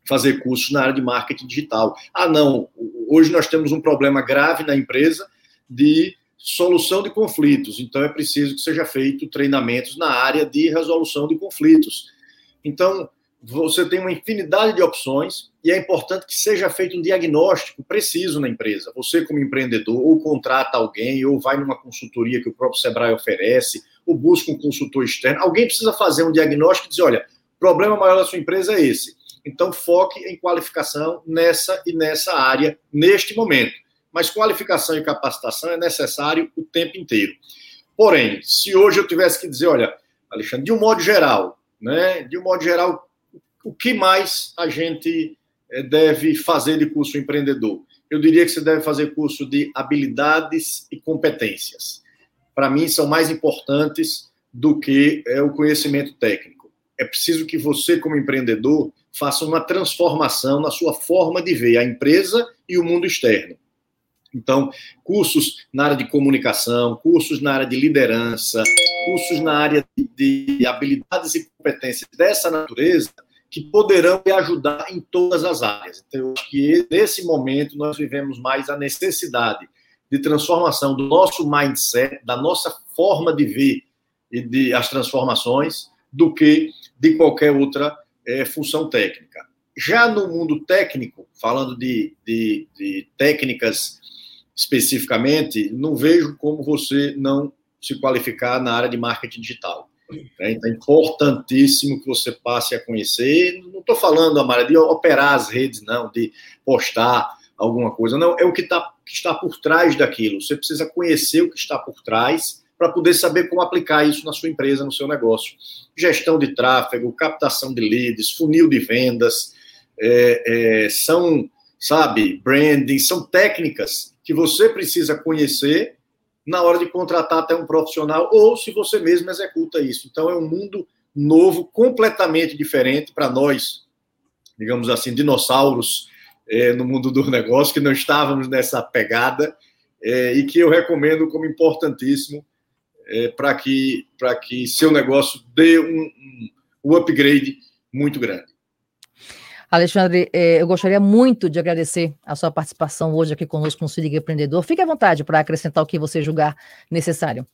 fazer cursos na área de marketing digital. Ah, não, hoje nós temos um problema grave na empresa de solução de conflitos. Então, é preciso que seja feito treinamentos na área de resolução de conflitos. Então, você tem uma infinidade de opções e é importante que seja feito um diagnóstico preciso na empresa. Você, como empreendedor, ou contrata alguém, ou vai numa consultoria que o próprio Sebrae oferece, ou busca um consultor externo. Alguém precisa fazer um diagnóstico e dizer: olha, o problema maior da sua empresa é esse. Então, foque em qualificação nessa e nessa área neste momento. Mas qualificação e capacitação é necessário o tempo inteiro. Porém, se hoje eu tivesse que dizer, olha, Alexandre, de um modo geral, né, de um modo geral, o que mais a gente eh, deve fazer de curso empreendedor? Eu diria que você deve fazer curso de habilidades e competências. Para mim, são mais importantes do que é, o conhecimento técnico. É preciso que você, como empreendedor, faça uma transformação na sua forma de ver a empresa e o mundo externo. Então, cursos na área de comunicação, cursos na área de liderança, cursos na área de habilidades e competências dessa natureza que poderão ajudar em todas as áreas. Então, acho que nesse momento nós vivemos mais a necessidade de transformação do nosso mindset, da nossa forma de ver e de as transformações, do que de qualquer outra é, função técnica. Já no mundo técnico, falando de, de, de técnicas especificamente, não vejo como você não se qualificar na área de marketing digital. Né? Então, é importantíssimo que você passe a conhecer. Não estou falando, Amara, de operar as redes, não, de postar alguma coisa. Não, é o que, tá, que está por trás daquilo. Você precisa conhecer o que está por trás para poder saber como aplicar isso na sua empresa, no seu negócio. Gestão de tráfego, captação de leads, funil de vendas, é, é, são, sabe, branding, são técnicas que você precisa conhecer na hora de contratar até um profissional ou se você mesmo executa isso. Então é um mundo novo, completamente diferente para nós, digamos assim, dinossauros é, no mundo do negócio, que não estávamos nessa pegada é, e que eu recomendo como importantíssimo é, para que, que seu negócio dê um, um, um upgrade muito grande. Alexandre, é, eu gostaria muito de agradecer a sua participação hoje aqui conosco no Se Liga Empreendedor. Fique à vontade para acrescentar o que você julgar necessário.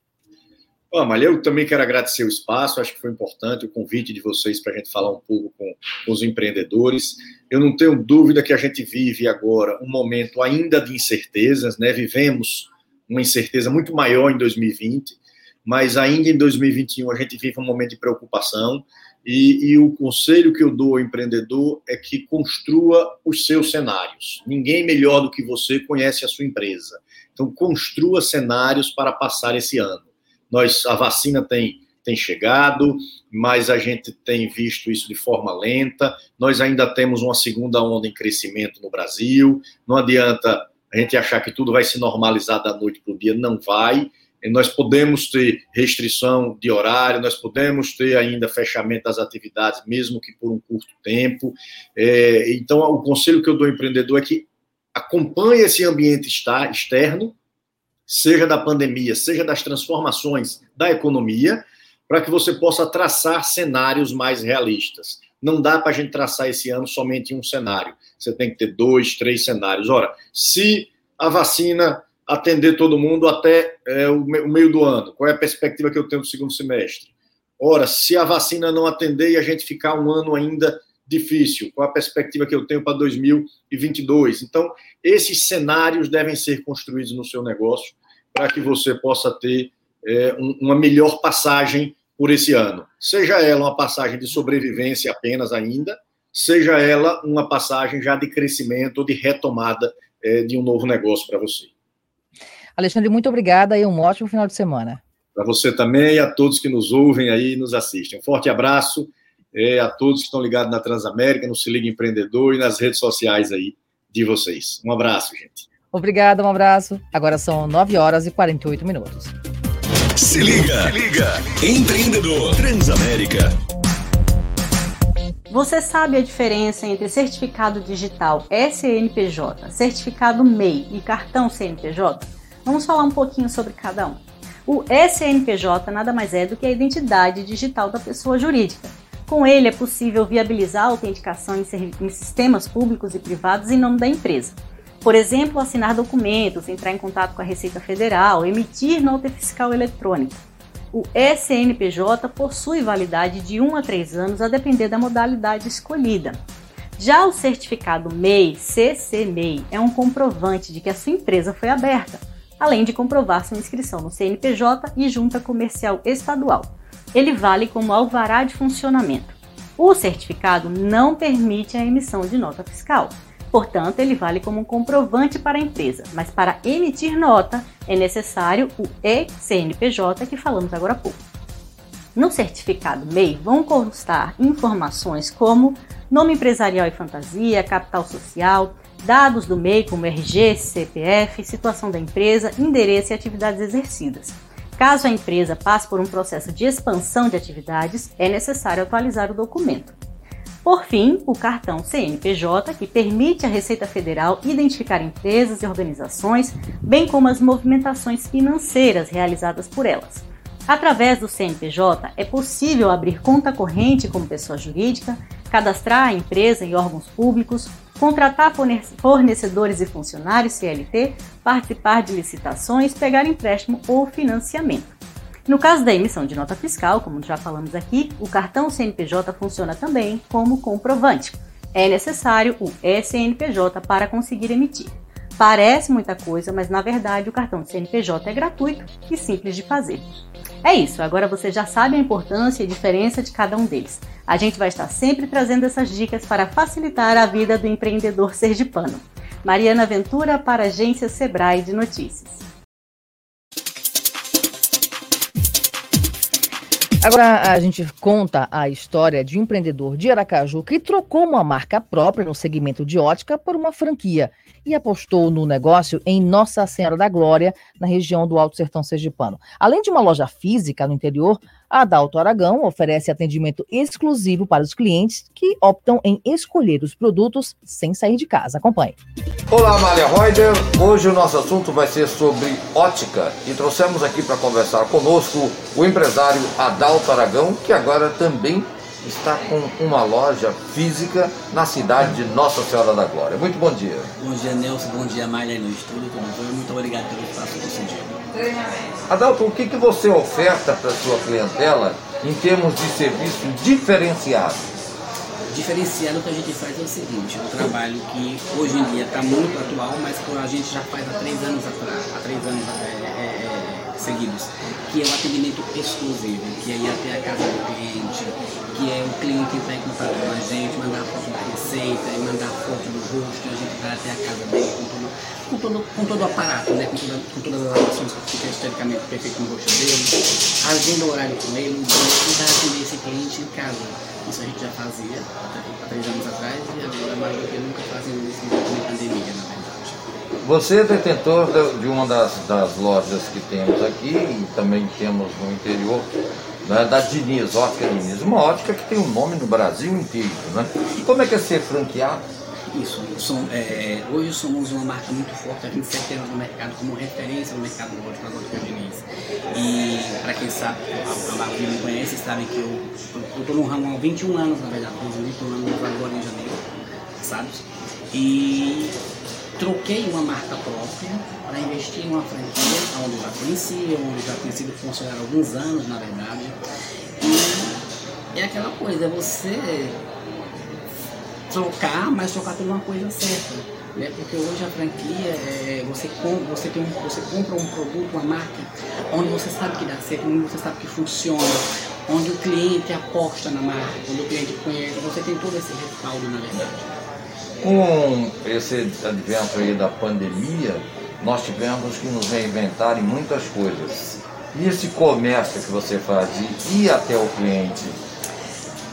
Bom, mas eu também quero agradecer o espaço, acho que foi importante o convite de vocês para a gente falar um pouco com, com, os empreendedores. Eu não tenho dúvida que a gente vive agora um momento ainda de incertezas, né? Vivemos uma incerteza muito maior em 2020, mas ainda em 2021 a gente vive um momento de preocupação. E, e, o conselho que eu dou ao empreendedor é que construa os seus cenários. Ninguém melhor do que você conhece a sua empresa. Então, construa cenários para passar esse ano. Nós, a vacina tem, tem chegado, mas a gente tem visto isso de forma lenta. Nós ainda temos uma segunda onda em crescimento no Brasil. Não adianta a gente achar que tudo vai se normalizar da noite para o dia, não vai nós podemos ter restrição de horário, nós podemos ter ainda fechamento das atividades, mesmo que por um curto tempo. É, então, o conselho que eu dou ao empreendedor é que acompanhe esse ambiente externo, seja da pandemia, seja das transformações da economia, para que você possa traçar cenários mais realistas. Não dá para a gente traçar esse ano somente um cenário. Você tem que ter dois, três cenários. Ora, se a vacina atender todo mundo até é, o, meio do ano? Qual é a perspectiva que eu tenho do segundo semestre? Ora, se a vacina não atender e a gente ficar um ano ainda difícil, qual a perspectiva que eu tenho para 2022? Então, esses cenários devem ser construídos no seu negócio para que você possa ter é, um, uma melhor passagem por esse ano. Seja ela uma passagem de sobrevivência apenas ainda, seja ela uma passagem já de crescimento ou de retomada é, de um novo negócio para você. Alexandre, muito obrigada e um ótimo final de semana. Para você também e a todos que nos ouvem aí e nos assistem. Um forte abraço é, a todos que estão ligados na Transamérica, no Se Liga Empreendedor e nas redes sociais aí de vocês. Um abraço, gente. Obrigada, um abraço. Agora são 9 horas e 48 minutos. Se liga, Se liga. Empreendedor Transamérica. Você sabe a diferença entre certificado digital SNPJ, certificado MEI e cartão CNPJ? Vamos falar um pouquinho sobre cada um. O SNPJ nada mais é do que a identidade digital da pessoa jurídica. Com ele é possível viabilizar a autenticação em, sistemas públicos e privados em nome da empresa. Por exemplo, assinar documentos, entrar em contato com a Receita Federal, emitir nota fiscal eletrônica. O SNPJ possui validade de 1 a 3 anos a depender da modalidade escolhida. Já o certificado MEI, CCMEI, é um comprovante de que a sua empresa foi aberta, além de comprovar sua inscrição no CNPJ e Junta Comercial Estadual. Ele vale como alvará de funcionamento. O certificado não permite a emissão de nota fiscal. Portanto, ele vale como um comprovante para a empresa, mas para emitir nota é necessário o e-CNPJ que falamos agora há pouco. No certificado MEI vão constar informações como nome empresarial e fantasia, capital social, dados do MEI como RG, CPF, situação da empresa, endereço e atividades exercidas. Caso a empresa passe por um processo de expansão de atividades, é necessário atualizar o documento. Por fim, o cartão CNPJ, que permite à Receita Federal identificar empresas e organizações, bem como as movimentações financeiras realizadas por elas. Através do CNPJ, é possível abrir conta corrente como pessoa jurídica, cadastrar a empresa em órgãos públicos, contratar fornecedores e funcionários CLT, participar de licitações, pegar empréstimo ou financiamento. No caso da emissão de nota fiscal, como já falamos aqui, o cartão CNPJ funciona também como comprovante. É necessário o SNPJ para conseguir emitir. Parece muita coisa, mas na verdade o cartão CNPJ é gratuito e simples de fazer. É isso, agora você já sabe a importância e diferença de cada um deles. A gente vai estar sempre trazendo essas dicas para facilitar a vida do empreendedor sergipano. Mariana Ventura para a agência Sebrae de Notícias. Agora a gente conta a história de um empreendedor de Aracaju que trocou uma marca própria no segmento de ótica por uma franquia e apostou no negócio em Nossa Senhora da Glória, na região do Alto Sertão Sergipano. Além de uma loja física no interior, Adalto Aragão oferece atendimento exclusivo para os clientes que optam em escolher os produtos sem sair de casa. Acompanhe. Olá, Amália Reuter. Hoje o nosso assunto vai ser sobre ótica e trouxemos aqui para conversar conosco o empresário Adalto Aragão, que agora também está com uma loja física na cidade de Nossa Senhora da Glória. Muito bom dia. Bom dia, Nelson. Bom dia, Malha no estúdio. Muito obrigado pelo espaço concedido. Adalto, o que, que você oferta para a sua clientela em termos de serviço diferenciado? Diferenciado que a gente faz é o seguinte, um trabalho que hoje em dia está muito atual, mas que a gente já faz há três anos atrás, há três anos é, é, é, seguidos, que é o atendimento exclusivo, que é ir até a casa do cliente, que é o cliente entrar em contato com a gente, mandar foto da receita, e mandar foto do rosto, a gente vai até a casa dele com todo, com todo, o aparato, né? com, toda, com todas as relações que fica esteticamente perfeito no rosto dele, agenda o horário com ele, vai atender esse cliente em casa. Isso a gente já fazia há três anos atrás e agora mais do que nunca fazendo isso na pandemia, na verdade. Você é detentor de uma das, das lojas que temos aqui e também temos no interior, né, da Diniz, Ótica Diniz, uma ótica que tem um nome no Brasil inteiro. Né? E como é que é ser franqueado? Isso, é, hoje somos uma marca muito forte, há 27 anos no mercado, como referência no mercado lógico, a Ótica Diniz. E para quem sabe, a, a maioria me conhece, sabe que eu estou no ramo há 21 anos, na verdade, 21 anos agora em janeiro, sabe? E troquei uma marca própria para investir em uma franquia onde eu já conhecia, onde já tinha sido funcionário há alguns anos, na verdade. E é aquela coisa, é você trocar, mas trocar por uma coisa certa. Né? Porque hoje a franquia, é, você, compra, você, tem um, você compra um produto, uma marca, onde você sabe que dá certo, onde você sabe que funciona, onde o cliente aposta na marca, onde o cliente conhece, você tem todo esse respaldo na verdade. Com esse advento aí da pandemia, nós tivemos que nos reinventar em muitas coisas. E esse comércio que você faz de ir até o cliente?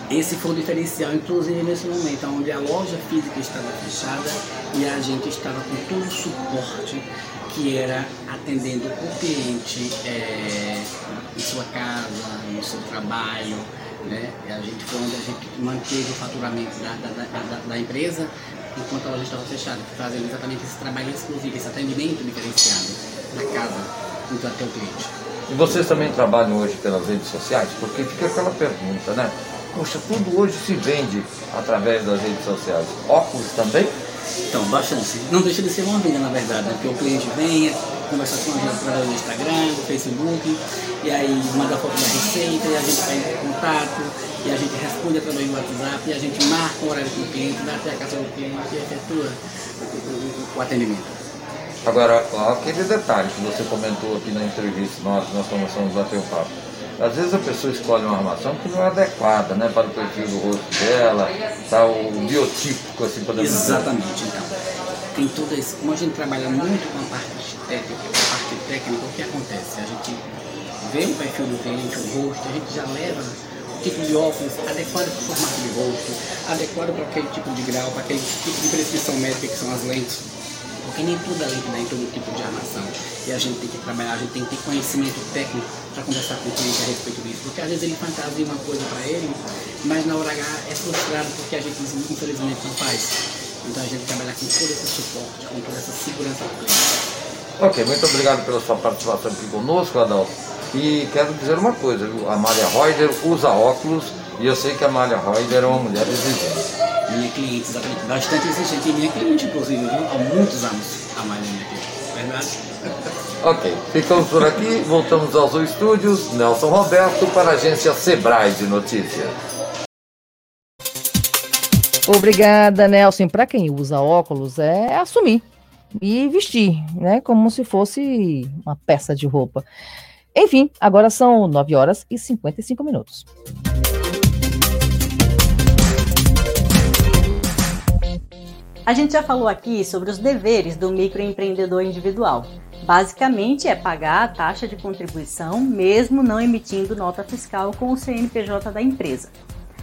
Esse foi o diferencial, inclusive nesse momento, onde a loja física estava fechada e a gente estava com todo o suporte que era atendendo o cliente é, em sua casa, no seu trabalho, né? A gente foi onde a gente manteve o faturamento da, da, da, da empresa, enquanto a loja estava fechada, fazendo exatamente esse trabalho exclusivo, esse atendimento diferenciado na casa, junto até o cliente. E vocês também trabalham hoje pelas redes sociais? Porque fica aquela pergunta, né? Poxa, tudo hoje se vende através das redes sociais. Óculos também? Então, bastante. Não deixa de ser uma venda, na verdade, né? porque o cliente vem, conversa com a gente através do Instagram, do Facebook, e aí manda foto da receita, e a gente vai em contato, e a gente responde através do WhatsApp, e a gente marca o horário com o cliente, dá até a casa do cliente e efetua o, atendimento. Agora, aquele detalhe que você comentou aqui na entrevista, nós, nós começamos a bater um papo. Às vezes a pessoa escolhe uma armação que não é adequada né, para o perfil do rosto dela, tá, o biotípico, assim podemos dizer. Exatamente, então. Tem tudo isso. Como a gente trabalha muito com a parte técnica, a parte técnica, o que acontece? A gente vê o perfil do cliente, o rosto, a gente já leva o tipo de óculos adequado para o formato de rosto, adequado para aquele tipo de grau, para aquele tipo de prescrição médica que são as lentes porque nem tudo é líquido em todo tipo de armação. E a gente tem que trabalhar, a gente tem que ter conhecimento técnico para conversar com o cliente a respeito disso. Porque às vezes ele fantasia uma coisa para ele, mas na hora H é frustrado porque a gente infelizmente não faz. Então a gente trabalha com todo esse suporte, com toda essa segurança do cliente. Ok, muito obrigado pela sua participação aqui conosco, Adalto. E quero dizer uma coisa, a Maria Reuter usa óculos e eu sei que a Maria Reuter é uma mulher exigente minha cliente, exatamente, bastante exigente. E minha cliente, inclusive, viu? há muitos anos a mais minha cliente. Verdade? Ok, ficamos por aqui, voltamos aos estúdios. Nelson Roberto para a agência Sebrae de Notícias. Obrigada, Nelson. Para quem usa óculos, é assumir e vestir, né? Como se fosse uma peça de roupa. Enfim, agora são 9 horas e 55 minutos. A gente já falou aqui sobre os deveres do microempreendedor individual. Basicamente é pagar a taxa de contribuição, mesmo não emitindo nota fiscal com o CNPJ da empresa.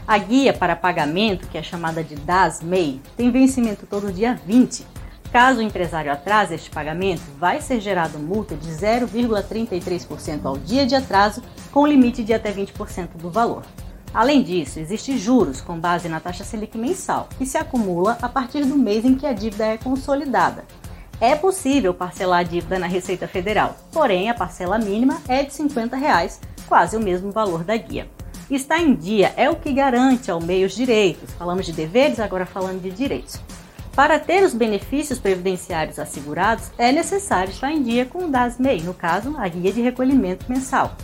A guia para pagamento, que é chamada de DAS-MEI, tem vencimento todo dia 20. Caso o empresário atrase este pagamento, vai ser gerado multa de 0,33% ao dia de atraso, com limite de até 20% do valor. Além disso, existem juros com base na taxa Selic mensal, que se acumula a partir do mês em que a dívida é consolidada. É possível parcelar a dívida na Receita Federal, porém a parcela mínima é de 50 reais, quase o mesmo valor da guia. Estar em dia é o que garante ao meio os direitos. Falamos de deveres, agora falando de direitos. Para ter os benefícios previdenciários assegurados, é necessário estar em dia com o DAS-MEI, no caso, a guia de recolhimento mensal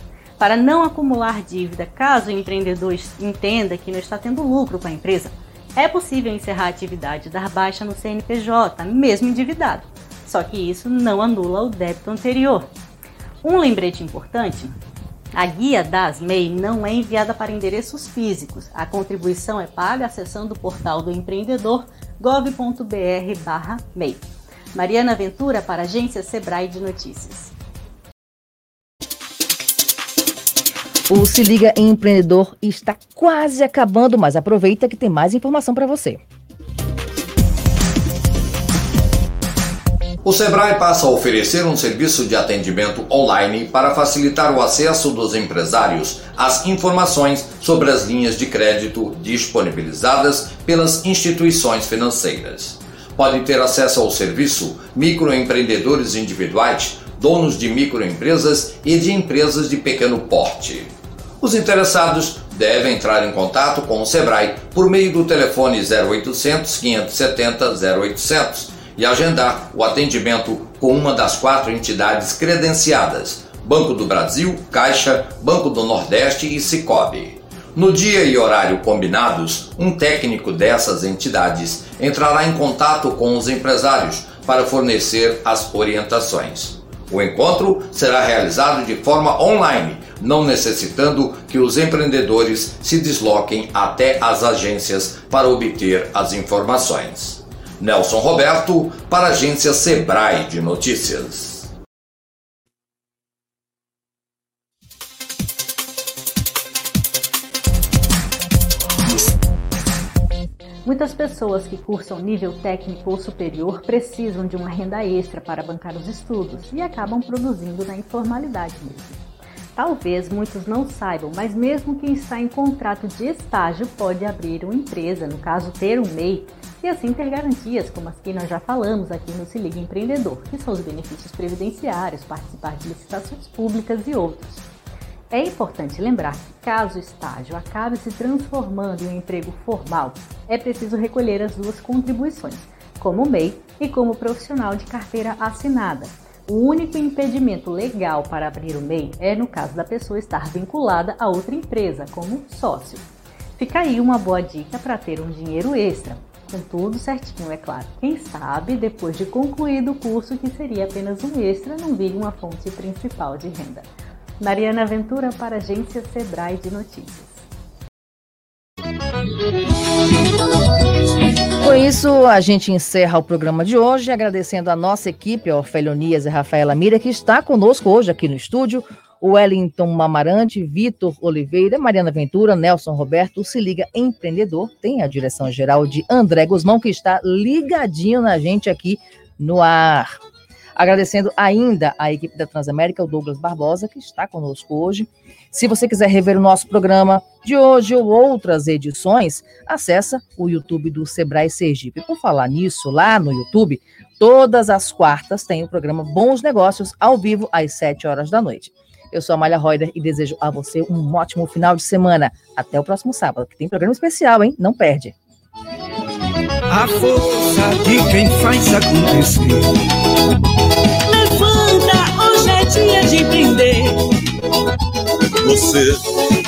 para não acumular dívida caso o empreendedor entenda que não está tendo lucro com a empresa. É possível encerrar a atividade e dar baixa no CNPJ, mesmo endividado. Só que isso não anula o débito anterior. Um lembrete importante: a guia das MEI não é enviada para endereços físicos. A contribuição é paga acessando o portal do empreendedor gov.br/mei. Mariana Ventura para a agência Sebrae de Notícias. O Se Liga Empreendedor está quase acabando, mas aproveita que tem mais informação para você. O Sebrae passa a oferecer um serviço de atendimento online para facilitar o acesso dos empresários às informações sobre as linhas de crédito disponibilizadas pelas instituições financeiras. Podem ter acesso ao serviço microempreendedores individuais, donos de microempresas e de empresas de pequeno porte. Os interessados devem entrar em contato com o Sebrae por meio do telefone 0800 570 0800 e agendar o atendimento com uma das quatro entidades credenciadas: Banco do Brasil, Caixa, Banco do Nordeste e Cicobi. No dia e horário combinados, um técnico dessas entidades entrará em contato com os empresários para fornecer as orientações. O encontro será realizado de forma online não necessitando que os empreendedores se desloquem até as agências para obter as informações. Nelson Roberto, para a agência Sebrae de Notícias. Muitas pessoas que cursam nível técnico ou superior precisam de uma renda extra para bancar os estudos e acabam produzindo na informalidade mesmo. Talvez muitos não saibam, mas mesmo quem está em contrato de estágio pode abrir uma empresa, no caso ter um MEI, e assim ter garantias, como as que nós já falamos aqui no Se Liga Empreendedor, que são os benefícios previdenciários, participar de licitações públicas e outros. É importante lembrar que, caso o estágio acabe se transformando em um emprego formal, é preciso recolher as duas contribuições, como MEI e como profissional de carteira assinada. O único impedimento legal para abrir o MEI é no caso da pessoa estar vinculada a outra empresa, como sócio. Fica aí uma boa dica para ter um dinheiro extra, com tudo certinho, é claro. Quem sabe, depois de concluído o curso, que seria apenas um extra, não vire uma fonte principal de renda. Mariana Ventura para a Agência Sebrae de Notícias. Com isso, a gente encerra o programa de hoje, agradecendo a nossa equipe, a Orfélio e Rafaela Mira, que está conosco hoje aqui no estúdio, o Wellington Mamarante, Vitor Oliveira, Mariana Ventura, Nelson Roberto, o Se Liga Empreendedor, tem a direção geral de André Guzmão, que está ligadinho na gente aqui no ar. Agradecendo ainda a equipe da Transamérica, o Douglas Barbosa, que está conosco hoje. Se você quiser rever o nosso programa de hoje ou outras edições, acessa o YouTube do Sebrae Sergipe. Por falar nisso, lá no YouTube, todas as quartas tem o programa Bons Negócios ao vivo às 7 horas da noite. Eu sou a Malha Reuter e desejo a você um ótimo final de semana. Até o próximo sábado, que tem programa especial, hein? Não perde. A força de quem faz acontecer. Levanta, hoje é dia de empreender. Você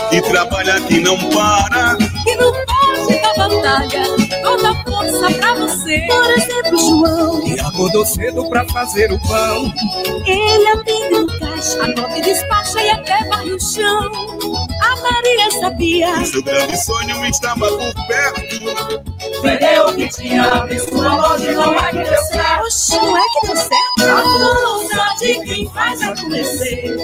que trabalha que não para. Que não pode dar batalha, toda força pra você. Por exemplo, João. E acordou cedo pra fazer o pão. Ele atende o caixa, anota e despacha e até varre o chão. A Maria sabia. O seu grande sonho estava por perto. Vendeu o que tinha, abriu sua loja e não é que deu certo. Oxe, não é que deu certo? A força de quem faz acontecer.